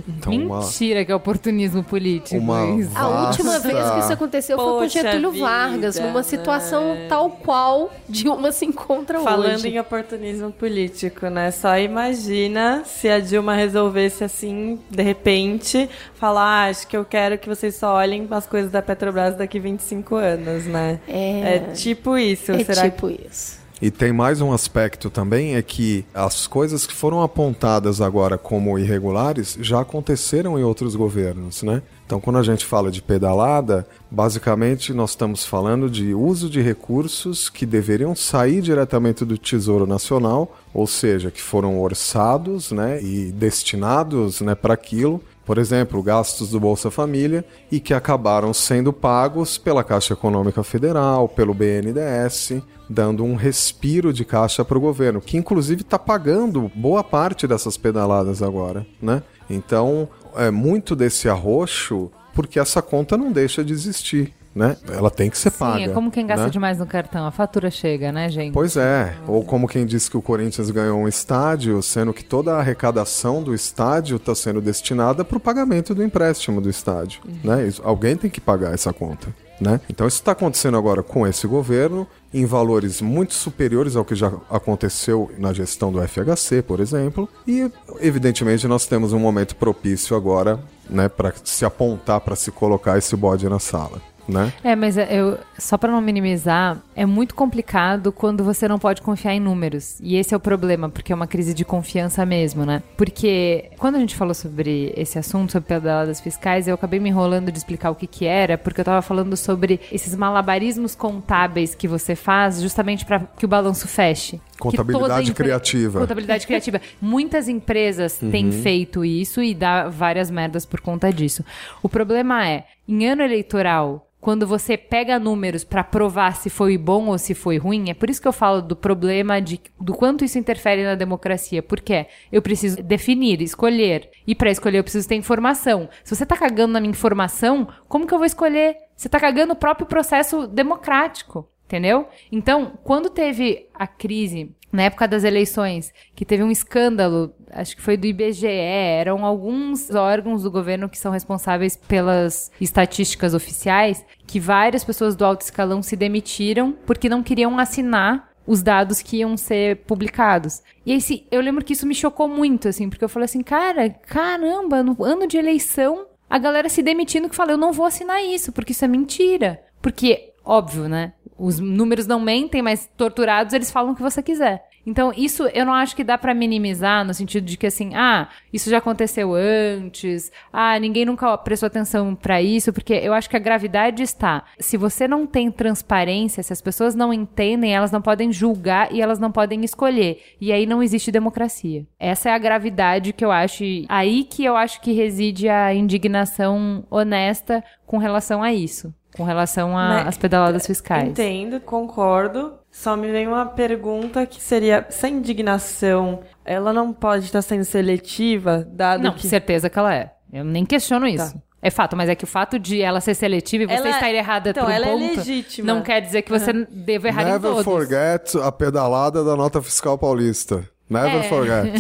Então, uma, Mentira que é oportunismo político. uma isso. A última vasta- vez que isso aconteceu foi com Poxa Getúlio vida, Vargas, numa né? situação tal qual Dilma se encontra Falando hoje. em oportunismo político, né? Só imagina se a Dilma resolvesse assim, de repente, falar, ah, acho que eu quero que vocês só olhem as coisas da Petrobras daqui 25 anos, né? É, É tipo isso. é Será tipo isso. E tem mais um aspecto também, é que as coisas que foram apontadas agora como irregulares já aconteceram em outros governos, né? Então, quando a gente fala de pedalada, basicamente nós estamos falando de uso de recursos que deveriam sair diretamente do Tesouro Nacional, ou seja, que foram orçados né, e destinados né, para aquilo, por exemplo, gastos do Bolsa Família e que acabaram sendo pagos pela Caixa Econômica Federal, pelo BNDES, dando um respiro de caixa para o governo, que inclusive está pagando boa parte dessas pedaladas agora, né? Então, é muito desse arroxo porque essa conta não deixa de existir, né? Ela tem que ser paga. Sim, é como quem gasta né? demais no cartão. A fatura chega, né, gente? Pois é, ou como quem disse que o Corinthians ganhou um estádio, sendo que toda a arrecadação do estádio está sendo destinada para o pagamento do empréstimo do estádio. Né? Isso- alguém tem que pagar essa conta. Né? Então isso está acontecendo agora com esse governo, em valores muito superiores ao que já aconteceu na gestão do FHC, por exemplo, e evidentemente nós temos um momento propício agora né, para se apontar, para se colocar esse bode na sala. Né? É, mas é, eu, só para não minimizar, é muito complicado quando você não pode confiar em números. E esse é o problema, porque é uma crise de confiança mesmo, né? Porque quando a gente falou sobre esse assunto, sobre pedaladas fiscais, eu acabei me enrolando de explicar o que que era, porque eu tava falando sobre esses malabarismos contábeis que você faz justamente para que o balanço feche. Contabilidade empre- criativa. Contabilidade criativa. Muitas empresas têm feito isso e dá várias merdas por conta disso. O problema é, em ano eleitoral, quando você pega números para provar se foi bom ou se foi ruim, é por isso que eu falo do problema de do quanto isso interfere na democracia. Porque eu preciso definir, escolher. E para escolher eu preciso ter informação. Se você tá cagando na minha informação, como que eu vou escolher? Você tá cagando o próprio processo democrático. Entendeu? Então, quando teve a crise, na época das eleições, que teve um escândalo, acho que foi do IBGE, eram alguns órgãos do governo que são responsáveis pelas estatísticas oficiais, que várias pessoas do alto escalão se demitiram porque não queriam assinar os dados que iam ser publicados. E aí, eu lembro que isso me chocou muito, assim, porque eu falei assim, cara, caramba, no ano de eleição, a galera se demitindo que fala, eu não vou assinar isso, porque isso é mentira. Porque, óbvio, né? Os números não mentem, mas torturados eles falam o que você quiser. Então, isso eu não acho que dá pra minimizar no sentido de que assim, ah, isso já aconteceu antes, ah, ninguém nunca prestou atenção pra isso, porque eu acho que a gravidade está. Se você não tem transparência, se as pessoas não entendem, elas não podem julgar e elas não podem escolher. E aí não existe democracia. Essa é a gravidade que eu acho, aí que eu acho que reside a indignação honesta com relação a isso. Com relação às pedaladas fiscais. Entendo, concordo. Só me vem uma pergunta que seria: essa indignação, ela não pode estar sendo seletiva, dado Não, que. certeza que ela é. Eu nem questiono isso. É fato, mas é que o fato de ela ser seletiva e você Ela- estar errada então, por um ela é ponto legítima. não quer dizer que você deva errar em Never todos. forget a pedalada da nota fiscal paulista. Never É. forget.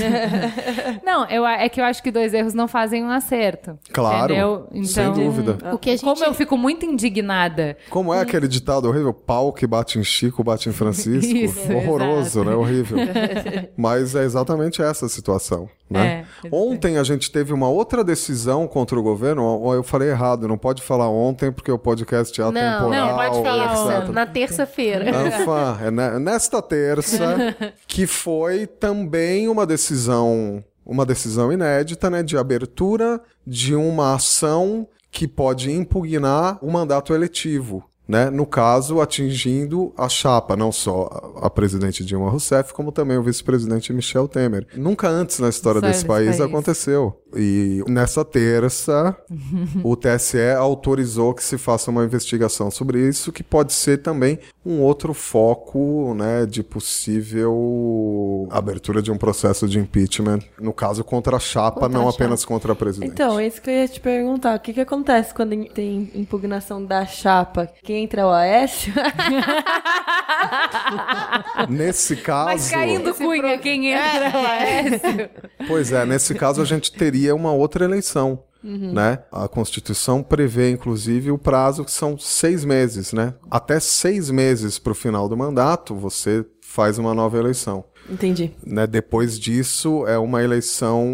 [laughs] Não, eu, é que eu acho que dois erros não fazem um acerto. Claro, Entendeu? sem Então, dúvida. O que a gente Como eu fico muito indignada. Como é aquele ditado horrível? Pau que bate em Chico, bate em Francisco. [laughs] Isso, Horroroso, exato. né? Horrível. [laughs] Mas é exatamente essa a situação. Né? É, ontem a gente teve uma outra decisão contra o governo. Ou eu falei errado, não pode falar ontem porque o podcast é Não, atemporal. não, pode falar etc. na terça-feira. Anfã, é ne- nesta terça, [laughs] que foi também uma decisão, uma decisão inédita, né, de abertura de uma ação que pode impugnar o mandato eletivo. Né? No caso, atingindo a chapa, não só a presidente Dilma Rousseff, como também o vice-presidente Michel Temer. Nunca antes na história desse país, país. aconteceu. E nessa terça, [laughs] o TSE autorizou que se faça uma investigação sobre isso, que pode ser também um outro foco né, de possível abertura de um processo de impeachment, no caso contra a chapa, Contra não a chapa. apenas contra a presidente. Então, é isso que eu ia te perguntar. O que, que acontece quando tem impugnação da chapa? Quem entra é o Aécio? [laughs] Nesse caso. Mas caindo cunha, quem entra é o Aécio. Pois é, nesse caso a gente teria uma outra eleição. Uhum. Né? A Constituição prevê, inclusive, o prazo que são seis meses. Né? Até seis meses para o final do mandato, você faz uma nova eleição. Entendi. Né? Depois disso, é uma eleição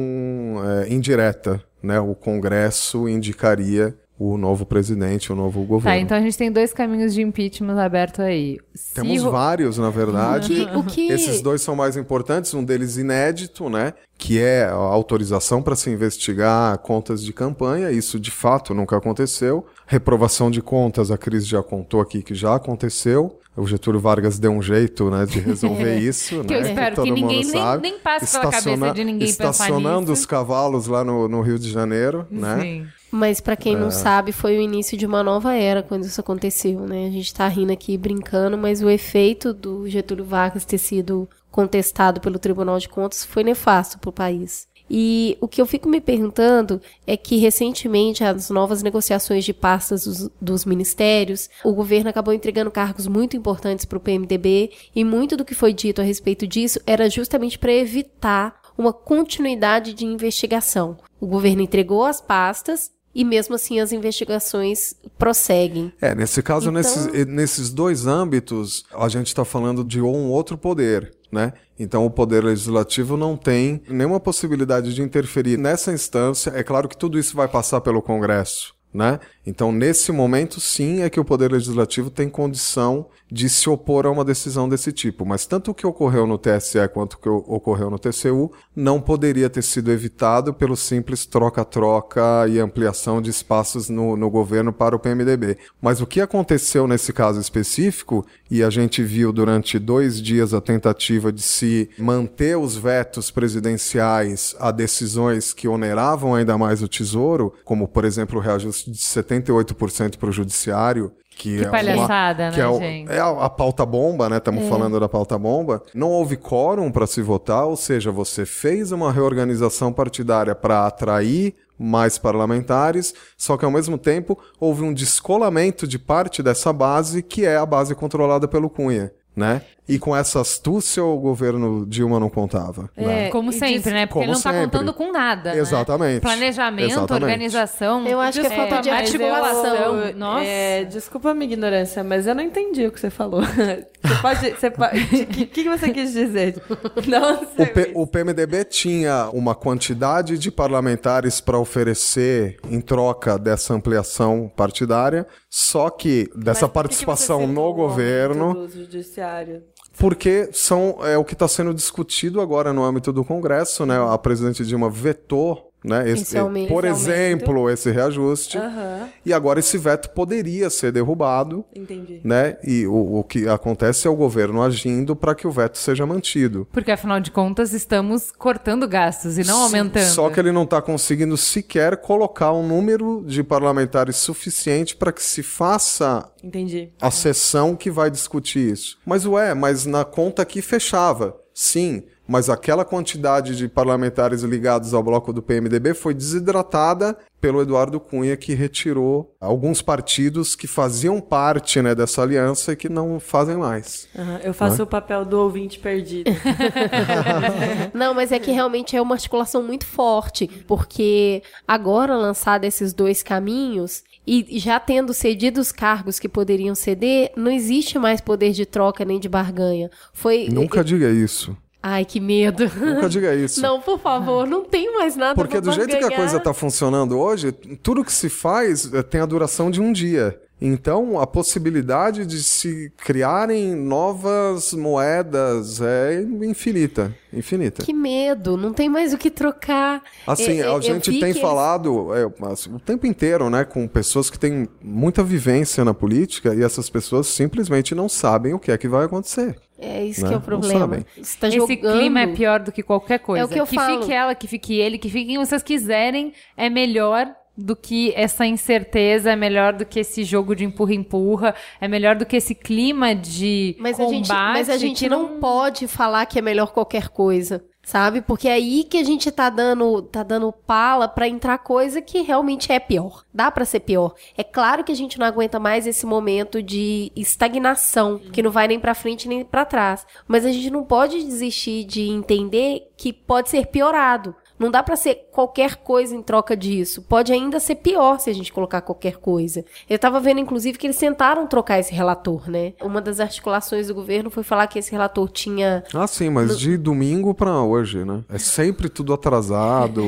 é, indireta. Né? O Congresso indicaria o novo presidente, o novo Tá, governo. então a gente tem dois caminhos de impeachment abertos aí. Se Temos ro- vários, na verdade. [laughs] O que- Esses dois são mais importantes, um deles inédito, né? Que é a autorização para se investigar contas de campanha. Isso de fato nunca aconteceu. Reprovação de contas, a Cris já contou aqui que já aconteceu. O Getúlio Vargas deu um jeito, né, de resolver [laughs] isso, Que né? eu espero todo que ninguém mundo nem- sabe. nem passe pela cabeça de ninguém pensar Estacionando nisso. os cavalos lá no, no Rio de Janeiro, né? Mas pra quem É. não sabe, foi o início de uma nova era quando isso aconteceu, né? A gente tá rindo aqui brincando, mas o efeito do Getúlio Vargas ter sido contestado pelo Tribunal de Contas foi nefasto pro país. E o que eu fico me perguntando é que recentemente as novas negociações de pastas dos, dos ministérios, o governo acabou entregando cargos muito importantes para o PMDB e muito do que foi dito a respeito disso era justamente para evitar uma continuidade de investigação. O governo entregou as pastas e mesmo assim as investigações prosseguem. É, nesse caso, Então- nesses, nesses dois âmbitos, a gente está falando de um outro poder, né? Então, o poder legislativo não tem nenhuma possibilidade de interferir nessa instância. É claro que tudo isso vai passar pelo Congresso, né? Então, nesse momento, sim, é que o poder legislativo tem condição de se opor a uma decisão desse tipo. Mas tanto o que ocorreu no TSE quanto o que ocorreu no TCU não poderia ter sido evitado pelo simples troca-troca e ampliação de espaços no, no governo para o PMDB. Mas o que aconteceu nesse caso específico, e a gente viu durante dois dias a tentativa de se manter os vetos presidenciais a decisões que oneravam ainda mais o Tesouro, como, por exemplo, o reajuste de 78% para o Judiciário, que, Que é palhaçada, uma, né, que é, gente? é a, a pauta bomba, né? Estamos falando da pauta bomba. Não houve quórum para se votar, ou seja, você fez uma reorganização partidária para atrair mais parlamentares, só que ao mesmo tempo houve um descolamento de parte dessa base que é a base controlada pelo Cunha. Né? E com essa astúcia o governo Dilma não contava. né? É, Como e sempre, diz- né? Porque Como ele não tá sempre. contando com nada. né? Exatamente. Planejamento, Exatamente. organização. Eu acho que é falta de articulação. eu- Nossa. é, desculpa a minha ignorância, mas eu não entendi o que você falou. [laughs] Você pode. Você pode [laughs] o que, que você quis dizer? [laughs] Não O, sei. P- o PMDB tinha uma quantidade de parlamentares para oferecer em troca dessa ampliação partidária, só que Mas dessa por que que participação no o governo, Do judiciário. Porque são é o que está sendo discutido agora no âmbito do Congresso, né? A presidente Dilma vetou, né? Esse, aumento. por Esse exemplo, esse reajuste. Aham, E agora esse veto poderia ser derrubado, entendi. né? E o, o que acontece é o governo agindo para que o veto seja mantido. Porque, afinal de contas, estamos cortando gastos e não aumentando. Só que ele não está conseguindo sequer colocar um número de parlamentares suficiente para que se faça Entendi. a sessão que vai discutir isso. Mas ué, mas na conta aqui fechava. Sim, mas aquela quantidade de parlamentares ligados ao bloco do PMDB foi desidratada pelo Eduardo Cunha, que retirou alguns partidos que faziam parte né, dessa aliança e que não fazem mais. Aham, Eu faço o papel do ouvinte perdido. [laughs] Não, mas é que realmente é uma articulação muito forte, porque agora lançado esses dois caminhos e já tendo cedido os cargos que poderiam ceder, não existe mais poder de troca nem de barganha. Foi Nunca diga isso. Ai, que medo. Nunca diga isso. Não, por favor, não tem mais nada Porque do jeito que a coisa está funcionando hoje, tudo que se faz eh, tem a duração de um dia. Então, a possibilidade de se criarem novas moedas é infinita. Infinita. Que medo, não tem mais o que trocar. Assim, É, é, a gente tem que falado é, mas o tempo inteiro, né, com pessoas que têm muita vivência na política e essas pessoas simplesmente não sabem o que é que vai acontecer. É isso né? que é o Não problema. tá Esse clima é pior do que qualquer coisa. É o que eu falo. fique ela, que fique ele, que fique quem vocês quiserem, é melhor do que essa incerteza, é melhor do que esse jogo de empurra-empurra, é melhor do que esse clima de Mas a combate. gente, mas a gente que não... pode falar que é melhor qualquer coisa, sabe? Porque é aí que a gente tá dando, tá dando pala pra entrar coisa que realmente é pior. Dá pra ser pior. É claro que a gente não aguenta mais esse momento de estagnação, que não vai nem pra frente nem pra trás. Mas a gente não pode desistir de entender que pode ser piorado. Não dá pra ser qualquer coisa em troca disso. Pode ainda ser pior se a gente colocar qualquer coisa. Eu tava vendo, inclusive, que eles tentaram trocar esse relator, né? Uma das articulações do governo foi falar que esse relator tinha. Ah, sim, mas de domingo pra hoje, né? É sempre tudo atrasado.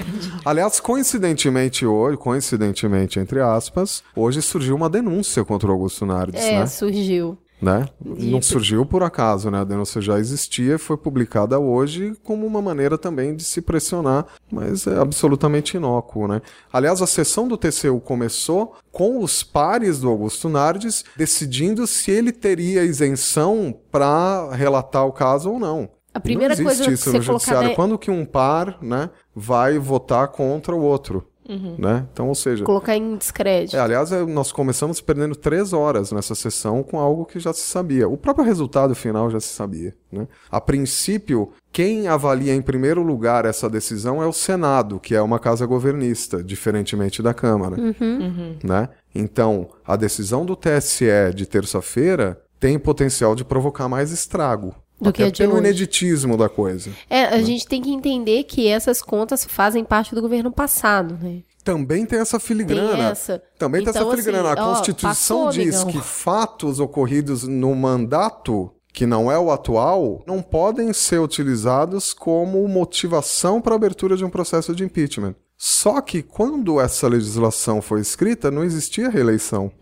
[laughs] Aliás, coincidentemente hoje, coincidentemente, entre aspas, hoje surgiu uma denúncia contra o Augusto Nardes, É, né? surgiu. Né? Não surgiu por acaso, né? A denúncia já existia e foi publicada hoje como uma maneira também de se pressionar, mas é absolutamente inócuo, né? Aliás, a sessão do TCU começou com os pares do Augusto Nardes decidindo se ele teria isenção para relatar o caso ou não. A primeira não existe coisa isso que no colocar, judiciário. né? Quando que um par, né, vai votar contra o outro, né? Então, ou seja, Colocar em descrédito. é, aliás, é, nós começamos perdendo três horas nessa sessão com algo que já se sabia. O próprio resultado final já se sabia. Né? A princípio, quem avalia em primeiro lugar essa decisão é o Senado, que é uma casa governista, diferentemente da Câmara. Né? Então, a decisão do TSE de terça-feira tem potencial de provocar mais estrago. Do que a de pelo hoje. ineditismo da coisa. É, a gente tem que entender que essas contas fazem parte do governo passado, né? Também tem essa filigrana. Tem essa. Também tem Então, essa filigrana. assim, a ó, Constituição passou, diz amigão. que fatos ocorridos no mandato, que não é o atual, não podem ser utilizados como motivação para a abertura de um processo de impeachment. Só que quando essa legislação foi escrita, não existia reeleição.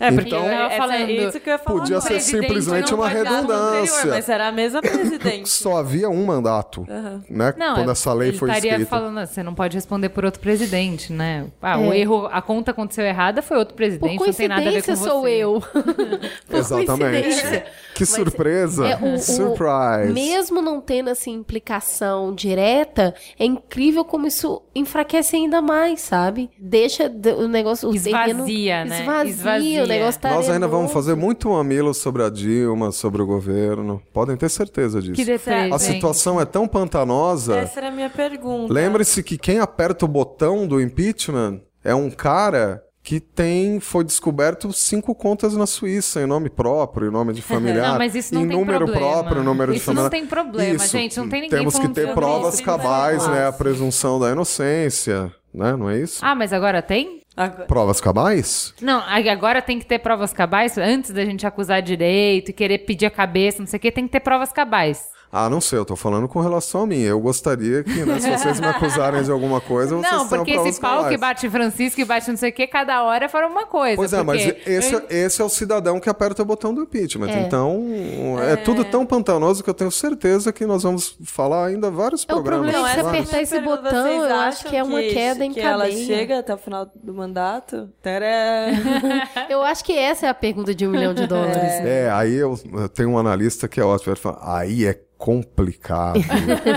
É, porque Então- Eu é falando, isso que eu ia falar. Podia ser simplesmente uma no anterior, redundância. Mas era a mesma [coughs] presidente. Só havia um mandato, né? Não, quando é- essa lei foi estaria escrita. falando, você não pode responder por outro presidente, né? Ah, o É. erro, a conta aconteceu errada, foi outro Por presidente, não tem nada a ver com coincidência você. sou eu. [laughs] Por Exatamente. Que surpresa! É, o- o- Surprise! Mesmo não tendo essa implicação direta, é incrível como isso enfraquece ainda mais, sabe? Deixa o negócio. O terreno, Esvazia, né? Esvazia, Esvazia. o negócio tá Nós ainda vamos fazer muito mamilo sobre a Dilma, sobre o governo. Podem ter certeza disso. Que detalhe, A situação é tão pantanosa. Essa era a minha pergunta. Lembre-se que quem aperta o botão do impeachment é um cara que tem, foi descoberto cinco contas na Suíça, em nome próprio, em nome de [laughs] familiar. Não, mas isso não em tem número problema. próprio, número de Isso familiar. não tem problema, gente, não tem ninguém Temos que ter provas isso. cabais, né? A presunção da inocência, né? Não é isso? Ah, mas agora tem? Agora- Provas cabais? Não, agora tem que ter provas cabais. Antes da gente acusar direito e querer pedir a cabeça, não sei o que, tem que ter provas cabais. Ah, não sei, eu tô falando com relação a mim. Eu gostaria que, né, se vocês me acusarem de alguma coisa, vocês Não, porque esse pau que bate Francisco e bate não sei o que, cada hora fora uma coisa. Pois é, mas esse, eu- esse é o cidadão que aperta o botão do impeachment. É. Então, é. tudo tão pantanoso que eu tenho certeza que nós vamos falar ainda vários É, o programas. problema é que se apertar esse Pergunta, botão, eu acho que é uma queda em que ela cadeia. chega até o final do mandato? Tcharam! [laughs] Eu acho que essa é a pergunta de um milhão de [laughs] dólares. É, aí eu, eu tenho um analista que é ótimo. Ele fala, aí é complicado.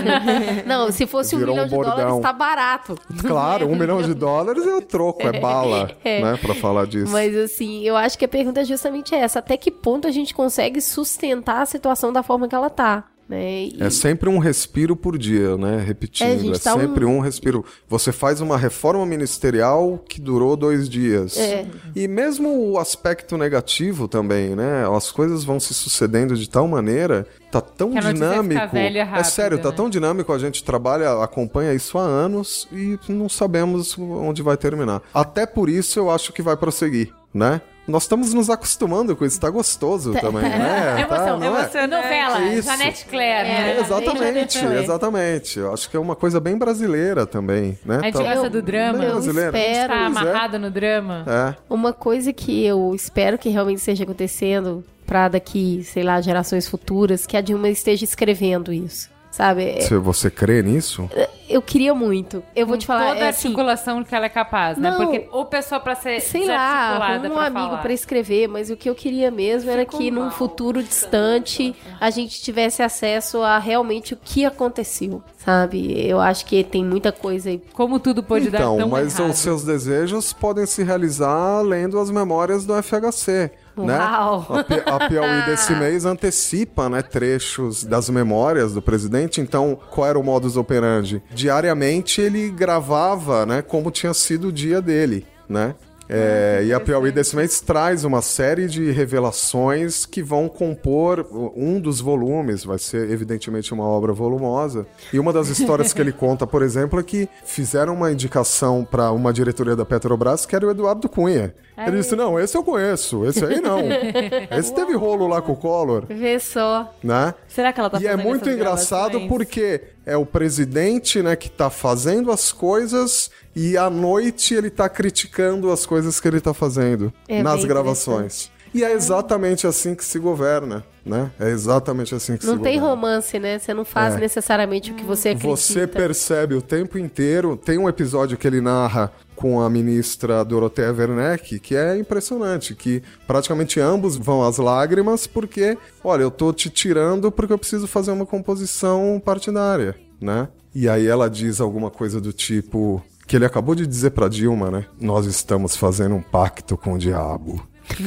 [laughs] Não, se fosse um Virou milhão um de dólares, tá barato. claro, um milhão de dólares é o troco, é bala, É. né, pra falar disso. Mas assim, eu acho que a pergunta é justamente essa: até que ponto a gente consegue sustentar a situação da forma que ela tá? Né? E- É sempre um respiro por dia, né? Repetindo. É, É, tá sempre um... respiro. Você faz uma reforma ministerial que durou dois dias. É. E mesmo o aspecto negativo também, né? As coisas vão se sucedendo de tal maneira. Tá tão dinâmico. velha é rápido, sério, tá né? tão dinâmico. A gente trabalha, acompanha isso há anos e não sabemos onde vai terminar. Até por isso eu acho que vai prosseguir, né? Nós estamos nos acostumando com isso, tá gostoso também, né? Emoção, tá, não é? Novela, Isso. Janete Claire. É, né? Exatamente, exatamente. Eu acho que é uma coisa bem brasileira também, né? A gente Tá- gosta do drama. Eu brasileira. espero. Tá Pois é. amarrado no drama. É. Uma coisa que eu espero que realmente esteja acontecendo pra daqui, sei lá, gerações futuras, que a Dilma esteja escrevendo isso. Sabe? Se você crê nisso, Eu queria muito. Eu vou te falar, Toda é a assim, articulação que ela é capaz, né? Não. Porque ou pessoa pra ser sei lá, um pra amigo falar. pra escrever, mas o que eu queria mesmo era que num futuro distante a gente tivesse acesso a realmente o que aconteceu, sabe? Eu acho que tem muita coisa aí. Como tudo pode dar então, tão mas errado. os seus desejos podem se realizar lendo as memórias do FHC. Né? Uau! A Piauí [laughs] desse mês antecipa né, trechos das memórias do presidente. Então, qual era o modus operandi? Diariamente ele gravava né, como tinha sido o dia dele. Né? É, e a Piauí desse mês traz uma série de revelações que vão compor um dos volumes, vai ser evidentemente uma obra volumosa. E uma das histórias que ele [laughs] conta, por exemplo, é que fizeram uma indicação para uma diretoria da Petrobras que era o Eduardo Cunha. Ele disse: Não, esse eu conheço, esse aí não. [laughs] esse teve rolo lá com o Collor, Vê só. né? Será que ela tá e é muito engraçado gravações? porque é o presidente, né, que tá fazendo as coisas e à noite ele tá criticando as coisas que ele tá fazendo É nas gravações. E é exatamente assim que se governa, né? É exatamente assim que Não se tem governa. romance, né? Você não faz É. necessariamente o que você acredita. Você percebe o tempo inteiro. Tem um episódio que ele narra com a ministra Dorothea Werneck, que é impressionante, que praticamente ambos vão às lágrimas porque, olha, eu tô te tirando porque eu preciso fazer uma composição partidária, né? E aí ela diz alguma coisa do tipo que ele acabou de dizer pra Dilma, né? Nós estamos fazendo um pacto com o diabo.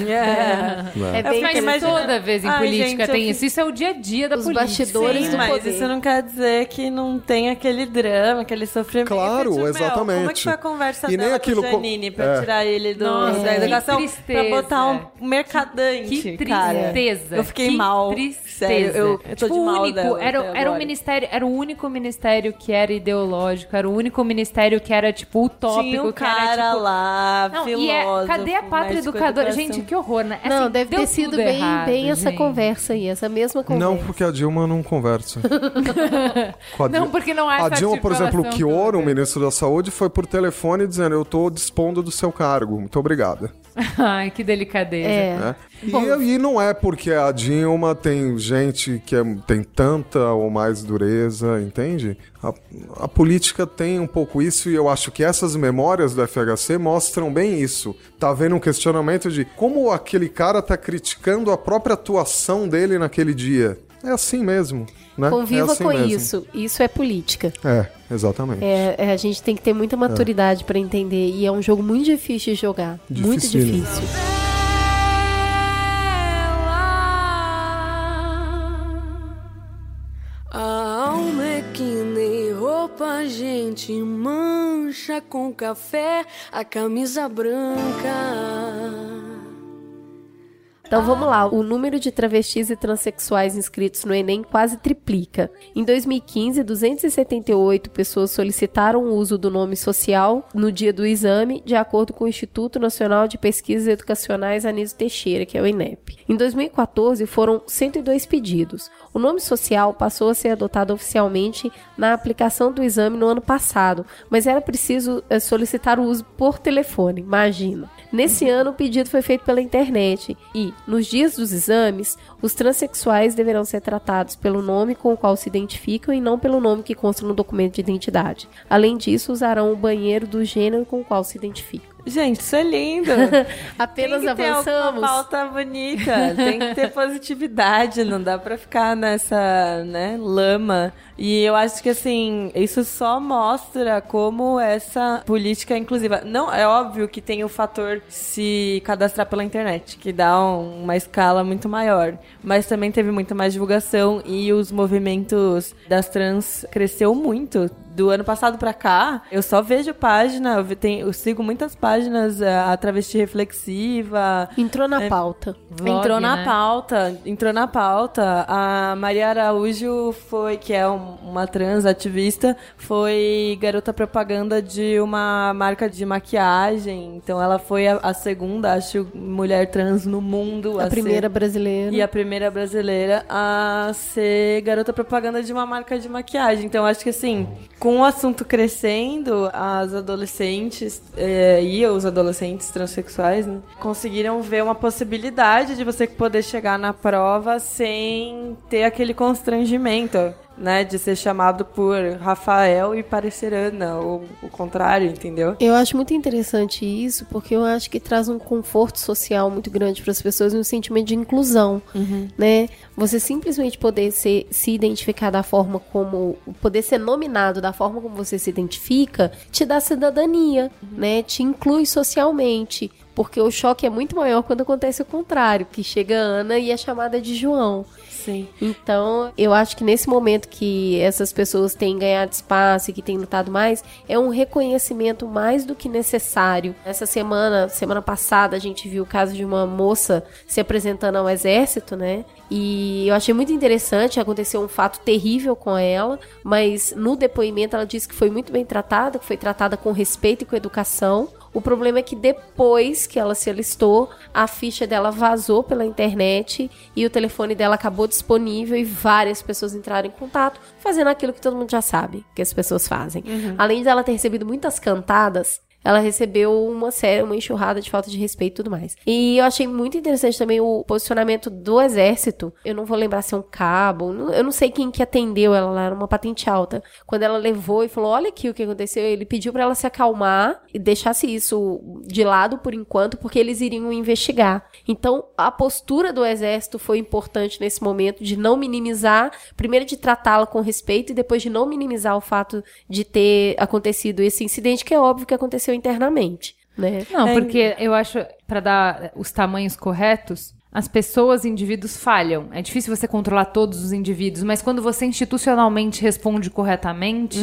É. É bem Mas imagina- toda vez em Ai, política gente, tem fico- isso. Isso é o dia a dia da Os política. bastidores Sim, do mas poder. isso não quer dizer que não tem aquele drama, aquele sofrimento. Claro, Tipo, meu, exatamente. Como é que foi a conversa E nem dela aquilo com co- o Janine pra é. tirar ele do, Nossa, da que educação? tristeza. Pra botar um mercadante, Que cara. tristeza. Eu fiquei que mal. Tristeza. Sério, eu, eu tô Tipo, de mal único, dela era, era um ministério, era o único ministério que era ideológico, era o único ministério que era tipo utópico, Tinha um que era cara tipo lá, Não, filósofo, e é, cadê a pátria educadora? educação. Gente, que horror, né? Não, Assim, deve deu ter sido bem, errado, bem essa gente. conversa aí, essa mesma conversa. Não, porque a Dilma não conversa. [laughs] Com a Não, porque não há A essa Dilma, por exemplo, o Chioro, o ministro da Saúde, foi por telefone dizendo: Eu tô dispondo do seu cargo, muito obrigada. [laughs] Ai, que delicadeza. É. né? E, e não é porque a Dilma tem gente que é- tem tanta ou mais dureza, entende? A, a política tem um pouco isso e eu acho que essas memórias do FHC mostram bem isso. Tá havendo um questionamento de como aquele cara tá criticando a própria atuação dele naquele dia. É assim mesmo, né? Conviva é assim com mesmo. isso. Isso é política. É, exatamente. É, é, a gente tem que ter muita maturidade pra entender. E é um jogo muito difícil de jogar. Muito Dificílimo. difícil. A alma é que nem roupa a gente mancha. mancha com café, a camisa branca. Então vamos lá, o número de travestis e transexuais inscritos no Enem quase triplica. Em 2015, 278 pessoas solicitaram o uso do nome social no dia do exame, de acordo com o Instituto Nacional de Pesquisas Educacionais Anísio Teixeira, que é o INEP. Em 2014, foram 102 pedidos. O nome social passou a ser adotado oficialmente na aplicação do exame no ano passado, mas era preciso eh, solicitar o uso por telefone, imagina. Nesse ano, o pedido foi feito pela internet e, nos dias dos exames, os transexuais deverão ser tratados pelo nome com o qual se identificam e não pelo nome que consta no documento de identidade. Além disso, usarão o banheiro do gênero com o qual se identificam. Gente, isso é lindo. [laughs] Apenas tem que ter avançamos. Uma pauta bonita. Tem que ter positividade. Não dá pra ficar nessa, né, lama. E eu acho que, assim, isso só mostra como essa política é inclusiva. Não, é óbvio que tem o fator se cadastrar pela internet, que dá um- uma escala muito maior. Mas também teve muito mais divulgação e os movimentos das trans cresceu muito do ano passado pra cá, eu só vejo página, eu, tem- eu sigo muitas páginas, eh, a travesti reflexiva. Entrou na É, pauta. Vlog, entrou na né? pauta, entrou na pauta. A Maria Araújo foi, que é um- uma trans ativista, foi garota propaganda de uma marca de maquiagem. Então ela foi a, a segunda, acho, mulher trans no mundo. A ser- primeira brasileira. e a primeira brasileira a ser garota propaganda de uma marca de maquiagem. Então, acho que assim, com o assunto crescendo, as adolescentes eh, e os adolescentes transexuais né, conseguiram ver uma possibilidade de você poder chegar na prova sem ter aquele constrangimento. Né, de ser chamado por Rafael e parecer Ana, ou o contrário, entendeu? Eu acho muito interessante isso, porque eu acho que traz um conforto social muito grande para as pessoas e um sentimento de inclusão, né? Você simplesmente poder ser, se identificar da forma como, poder ser nominado da forma como você se identifica, te dá cidadania, né? Te inclui socialmente. Porque o choque é muito maior quando acontece o contrário, que chega a Ana e é chamada de João. Sim. Então, eu acho que nesse momento que essas pessoas têm ganhado espaço e que têm lutado mais, é um reconhecimento mais do que necessário. Essa semana, semana passada, a gente viu o caso de uma moça se apresentando ao exército, né? E eu achei muito interessante, aconteceu um fato terrível com ela, mas no depoimento ela disse que foi muito bem tratada, que foi tratada com respeito e com educação. O problema é que depois que ela se alistou, a ficha dela vazou pela internet e o telefone dela acabou disponível e várias pessoas entraram em contato, fazendo aquilo que todo mundo já sabe que as pessoas fazem. Além dela ter recebido muitas cantadas, ela recebeu uma série, uma enxurrada de falta de respeito e tudo mais. E eu achei muito interessante também o posicionamento do exército. Eu não vou lembrar se é um cabo, eu não sei quem que atendeu ela, ela era uma patente alta. Quando ela levou e falou: Olha aqui o que aconteceu, ele pediu pra ela se acalmar e deixasse isso de lado por enquanto, porque eles iriam investigar. Então, a postura do exército foi importante nesse momento de não minimizar, primeiro de tratá-la com respeito e depois de não minimizar o fato de ter acontecido esse incidente, que é óbvio que aconteceu internamente, né? Não, É, porque eu acho, pra dar os tamanhos corretos, as pessoas, indivíduos falham. É difícil você controlar todos os indivíduos, mas quando você institucionalmente responde corretamente,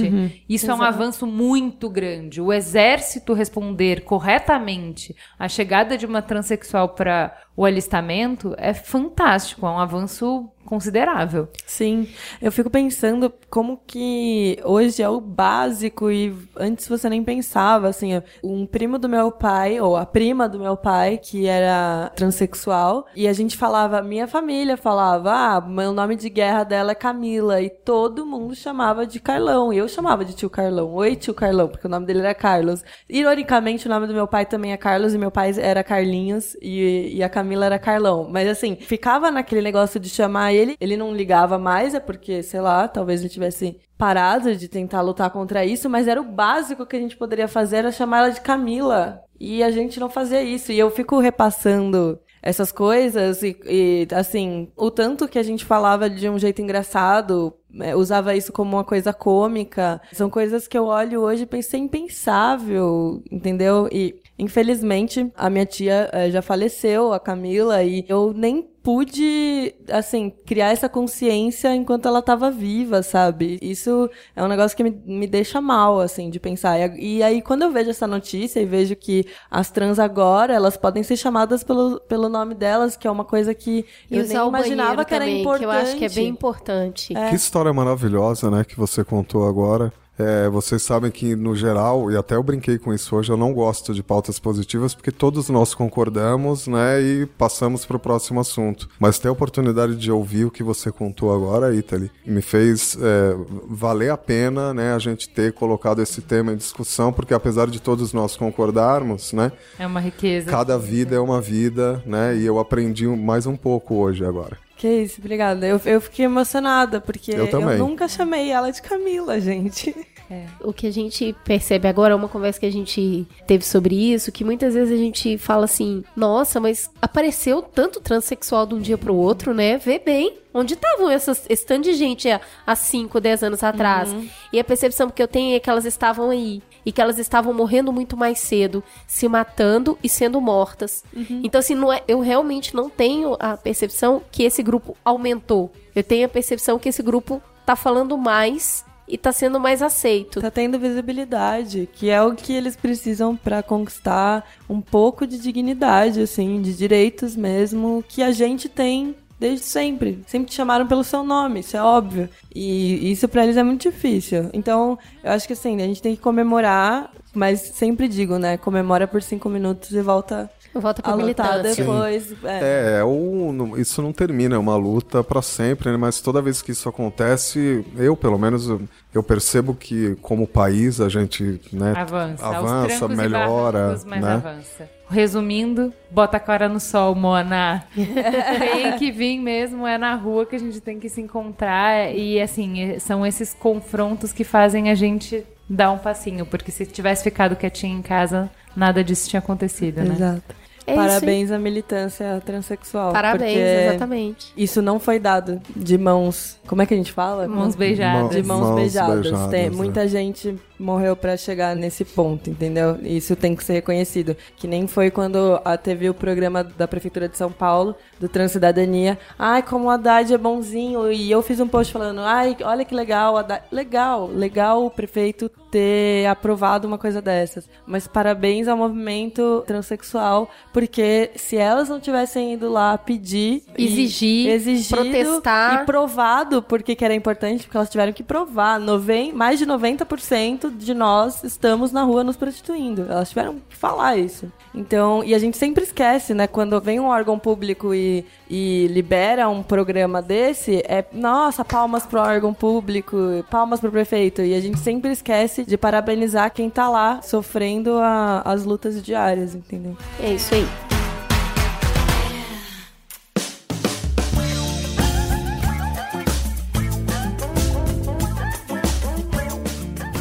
isso é um avanço muito grande. O exército responder corretamente a chegada de uma transexual para o alistamento é fantástico, é um avanço considerável. Sim, eu fico pensando como que hoje é o básico e antes você nem pensava, assim, um primo do meu pai, ou a prima do meu pai, que era transexual, e a gente falava, minha família falava, ah, meu nome de guerra dela é Camila, e todo mundo chamava de Carlão, e eu chamava de tio Carlão, oi tio Carlão, porque o nome dele era Carlos. Ironicamente, o nome do meu pai também é Carlos, e meu pai era Carlinhos, e, e a Camila era Carlão. Mas assim, ficava naquele negócio de chamar ele, ele não ligava mais, é porque, sei lá, talvez ele tivesse parado de tentar lutar contra isso, mas era o básico que a gente poderia fazer, era chamar ela de Camila. E a gente não fazia isso. E eu fico repassando essas coisas e, e, assim, o tanto que a gente falava de um jeito engraçado é, usava isso como uma coisa cômica. São coisas que eu olho hoje e pensei impensável, entendeu? E infelizmente a minha tia eh, já faleceu, a Camila, e eu nem pude, assim, criar essa consciência enquanto ela estava viva, sabe? Isso é um negócio que me, me deixa mal, assim, de pensar. E, e, aí, quando eu vejo essa notícia e vejo que as trans agora, elas podem ser chamadas pelo, pelo nome delas, que é uma coisa que e eu nem imaginava que era também, importante. Que eu acho que é bem importante. É. Que história maravilhosa, né, que você contou agora. É, vocês sabem que, no geral, e até eu brinquei com isso hoje, eu não gosto de pautas positivas porque todos nós concordamos, né, e passamos para o próximo assunto. Mas ter a oportunidade de ouvir o que você contou agora, Italy, me fez é, valer a pena, né, a gente ter colocado esse tema em discussão, porque apesar de todos nós concordarmos, né, é uma riqueza. Cada vida é uma vida, né, e eu aprendi mais um pouco hoje agora. Que isso, obrigada. Eu, eu fiquei emocionada, porque eu, eu nunca chamei ela de Camila, gente. É. O que a gente percebe agora, uma conversa que a gente teve sobre isso, que muitas vezes a gente fala assim: nossa, mas apareceu tanto transexual de um dia pro outro, né? Vê bem. Onde estavam essas, esse tanto de gente há 5, 10 anos atrás? Uhum. E a percepção que eu tenho é que elas estavam aí. E que elas estavam morrendo muito mais cedo, se matando e sendo mortas. Uhum. Então, assim, não é, eu realmente não tenho a percepção que esse grupo aumentou. Eu tenho a percepção que esse grupo tá falando mais e tá sendo mais aceito. Tá tendo visibilidade, que é o que eles precisam para conquistar um pouco de dignidade, assim, de direitos mesmo, que a gente tem desde sempre. Sempre te chamaram pelo seu nome, isso é óbvio. E isso para eles é muito difícil. Então, eu acho que assim, a gente tem que comemorar, mas sempre digo, né? Comemora por cinco minutos e volta Volta pra a lutar depois. É, é ou, isso não termina, é uma luta para sempre, né? mas toda vez que isso acontece, eu pelo menos eu percebo que como país a gente né, avança, avança melhora. né? avança. Resumindo, bota a cara no sol, Mona. [laughs] tem que vir mesmo, é na rua que a gente tem que se encontrar. E assim, são esses confrontos que fazem a gente dar um passinho. Porque se tivesse ficado quietinho em casa, nada disso tinha acontecido, né? Exato. É Parabéns à militância transexual. Parabéns, exatamente. Isso não foi dado de mãos. Como é que a gente fala? Mãos beijadas. De mãos, mãos beijadas. beijadas. Tem, é. Muita gente morreu para chegar nesse ponto, entendeu? Isso tem que ser reconhecido. Que nem foi quando a, teve o programa da Prefeitura de São Paulo, do Transcidadania. Ai, como o Haddad é bonzinho. E eu fiz um post falando, ai, olha que legal, Haddad... legal, legal o prefeito ter aprovado uma coisa dessas. Mas parabéns ao movimento transexual, porque se elas não tivessem ido lá pedir, exigir, exigido protestar e provado porque que era importante, porque elas tiveram que provar, noven... mais de 90% de nós estamos na rua nos prostituindo. Elas tiveram que falar isso. Então, e a gente sempre esquece, né? Quando vem um órgão público e, e libera um programa desse, é, nossa, palmas pro órgão público, palmas pro prefeito. E a gente sempre esquece de parabenizar quem tá lá sofrendo a, as lutas diárias, entendeu? É isso aí.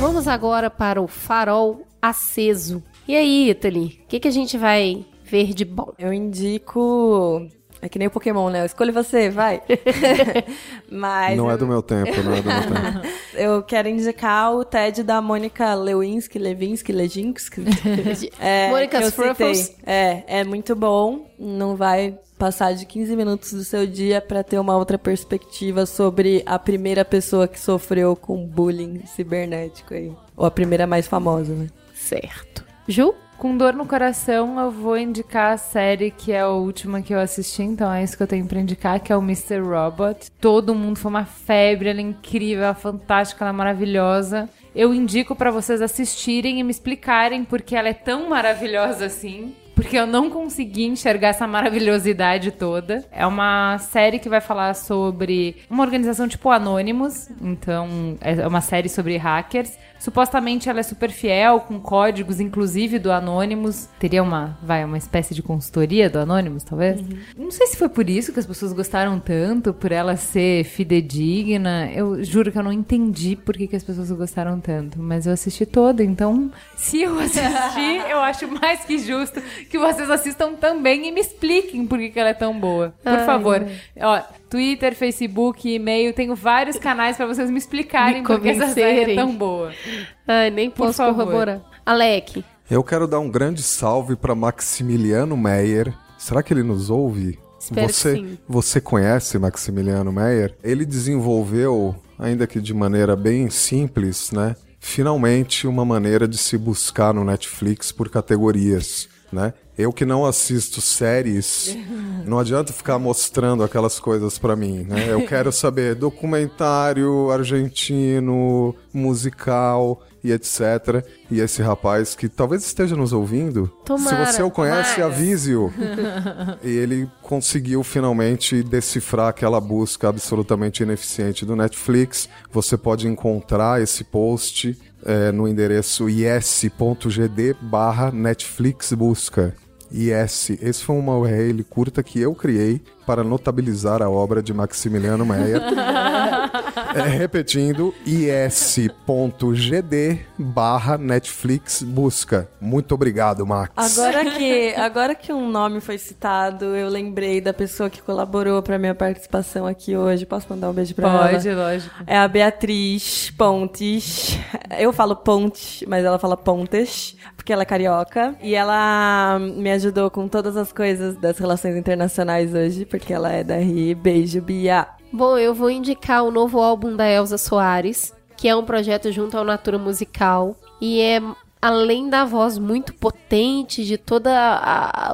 Vamos agora para o farol aceso. E aí, Italy, o que, que a gente vai ver de bom? Eu indico é que nem o Pokémon, né? Escolhe você, vai. [laughs] [laughs] Mas. Não é do meu tempo, não é do meu [laughs] tempo. eu quero indicar o TED da Mônica Lewinsky, Levinsky, Leginsky. é, Mônica Fruffles. É, é muito bom. Não vai passar de 15 minutos do seu dia para ter uma outra perspectiva sobre a primeira pessoa que sofreu com bullying cibernético aí. Ou a primeira mais famosa, né? Certo. Ju? Com dor no coração, eu vou indicar a série que é a última que eu assisti, então é isso que eu tenho pra indicar, que é o Mr. Robot. Todo mundo foi uma febre, ela é incrível, ela é fantástica, ela é maravilhosa. Eu indico para vocês assistirem e me explicarem porque ela é tão maravilhosa assim porque eu não consegui enxergar essa maravilhosidade toda. É uma série que vai falar sobre uma organização tipo Anonymous, então é uma série sobre hackers. Supostamente ela é super fiel, com códigos, inclusive do Anonymous. Teria uma, vai, uma espécie de consultoria do Anonymous, talvez? Uhum. Não sei se foi por isso que as pessoas gostaram tanto, por ela ser fidedigna. Eu juro que eu não entendi por que, que as pessoas gostaram tanto, mas eu assisti toda, então se eu assistir, [laughs] eu acho mais que justo que vocês assistam também e me expliquem por que, que ela é tão boa. Por Ai, favor. Ó, Twitter, Facebook, e-mail, tenho vários canais pra vocês me explicarem Me por que essa série é tão boa. Ai, nem Por posso favor. corroborar. Alec, Eu quero dar um grande salve para Maximiliano Meyer. Será que ele nos ouve? Espero que você, sim. você conhece Maximiliano Meyer? Ele desenvolveu, ainda que de maneira bem simples, né? Finalmente uma maneira de se buscar no Netflix por categorias, né? Eu que não assisto séries, [laughs] não adianta ficar mostrando aquelas coisas pra mim, né? Eu [laughs] quero saber documentário argentino, musical e etc. E esse rapaz que talvez esteja nos ouvindo, Tomara, se você o conhece, avise-o. [laughs] e ele conseguiu finalmente decifrar aquela busca absolutamente ineficiente do Netflix. Você pode encontrar esse post eh, no endereço is.gd barra Netflix busca. IS. Esse foi uma URL curta que eu criei para notabilizar a obra de Maximiliano Meyer. [laughs] É, repetindo, is.gd barra Netflix busca. Muito obrigado, Max. Agora que, agora que um nome foi citado, eu lembrei da pessoa que colaborou pra minha participação aqui hoje. Posso mandar um beijo pra ela? Pode, lógico. É a Beatriz Pontes. Eu falo Pontes, mas ela fala Pontes, porque ela é carioca. E ela me ajudou com todas as coisas das relações internacionais hoje, porque ela é da RI. Beijo, Bia. Bom, eu vou indicar o novo álbum da Elza Soares, que é um projeto junto ao Natura Musical. E é, além da voz muito potente, de todo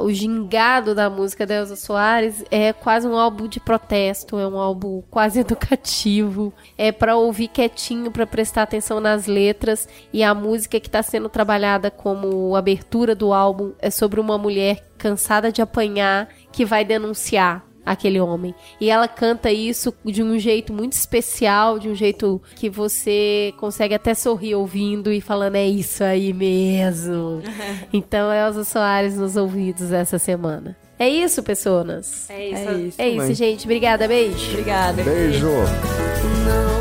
o gingado da música da Elza Soares, é quase um álbum de protesto, é um álbum quase [laughs] educativo. É para ouvir quietinho, para prestar atenção nas letras. E a música que está sendo trabalhada como abertura do álbum é sobre uma mulher cansada de apanhar que vai denunciar aquele homem. E ela canta isso de um jeito muito especial, de um jeito que você consegue até sorrir ouvindo e falando, é isso aí mesmo. [laughs] então, Elza Soares nos ouvidos essa semana. É isso, pessoas. É É isso. É isso, gente. Obrigada, beijo. Obrigada. Beijo. Não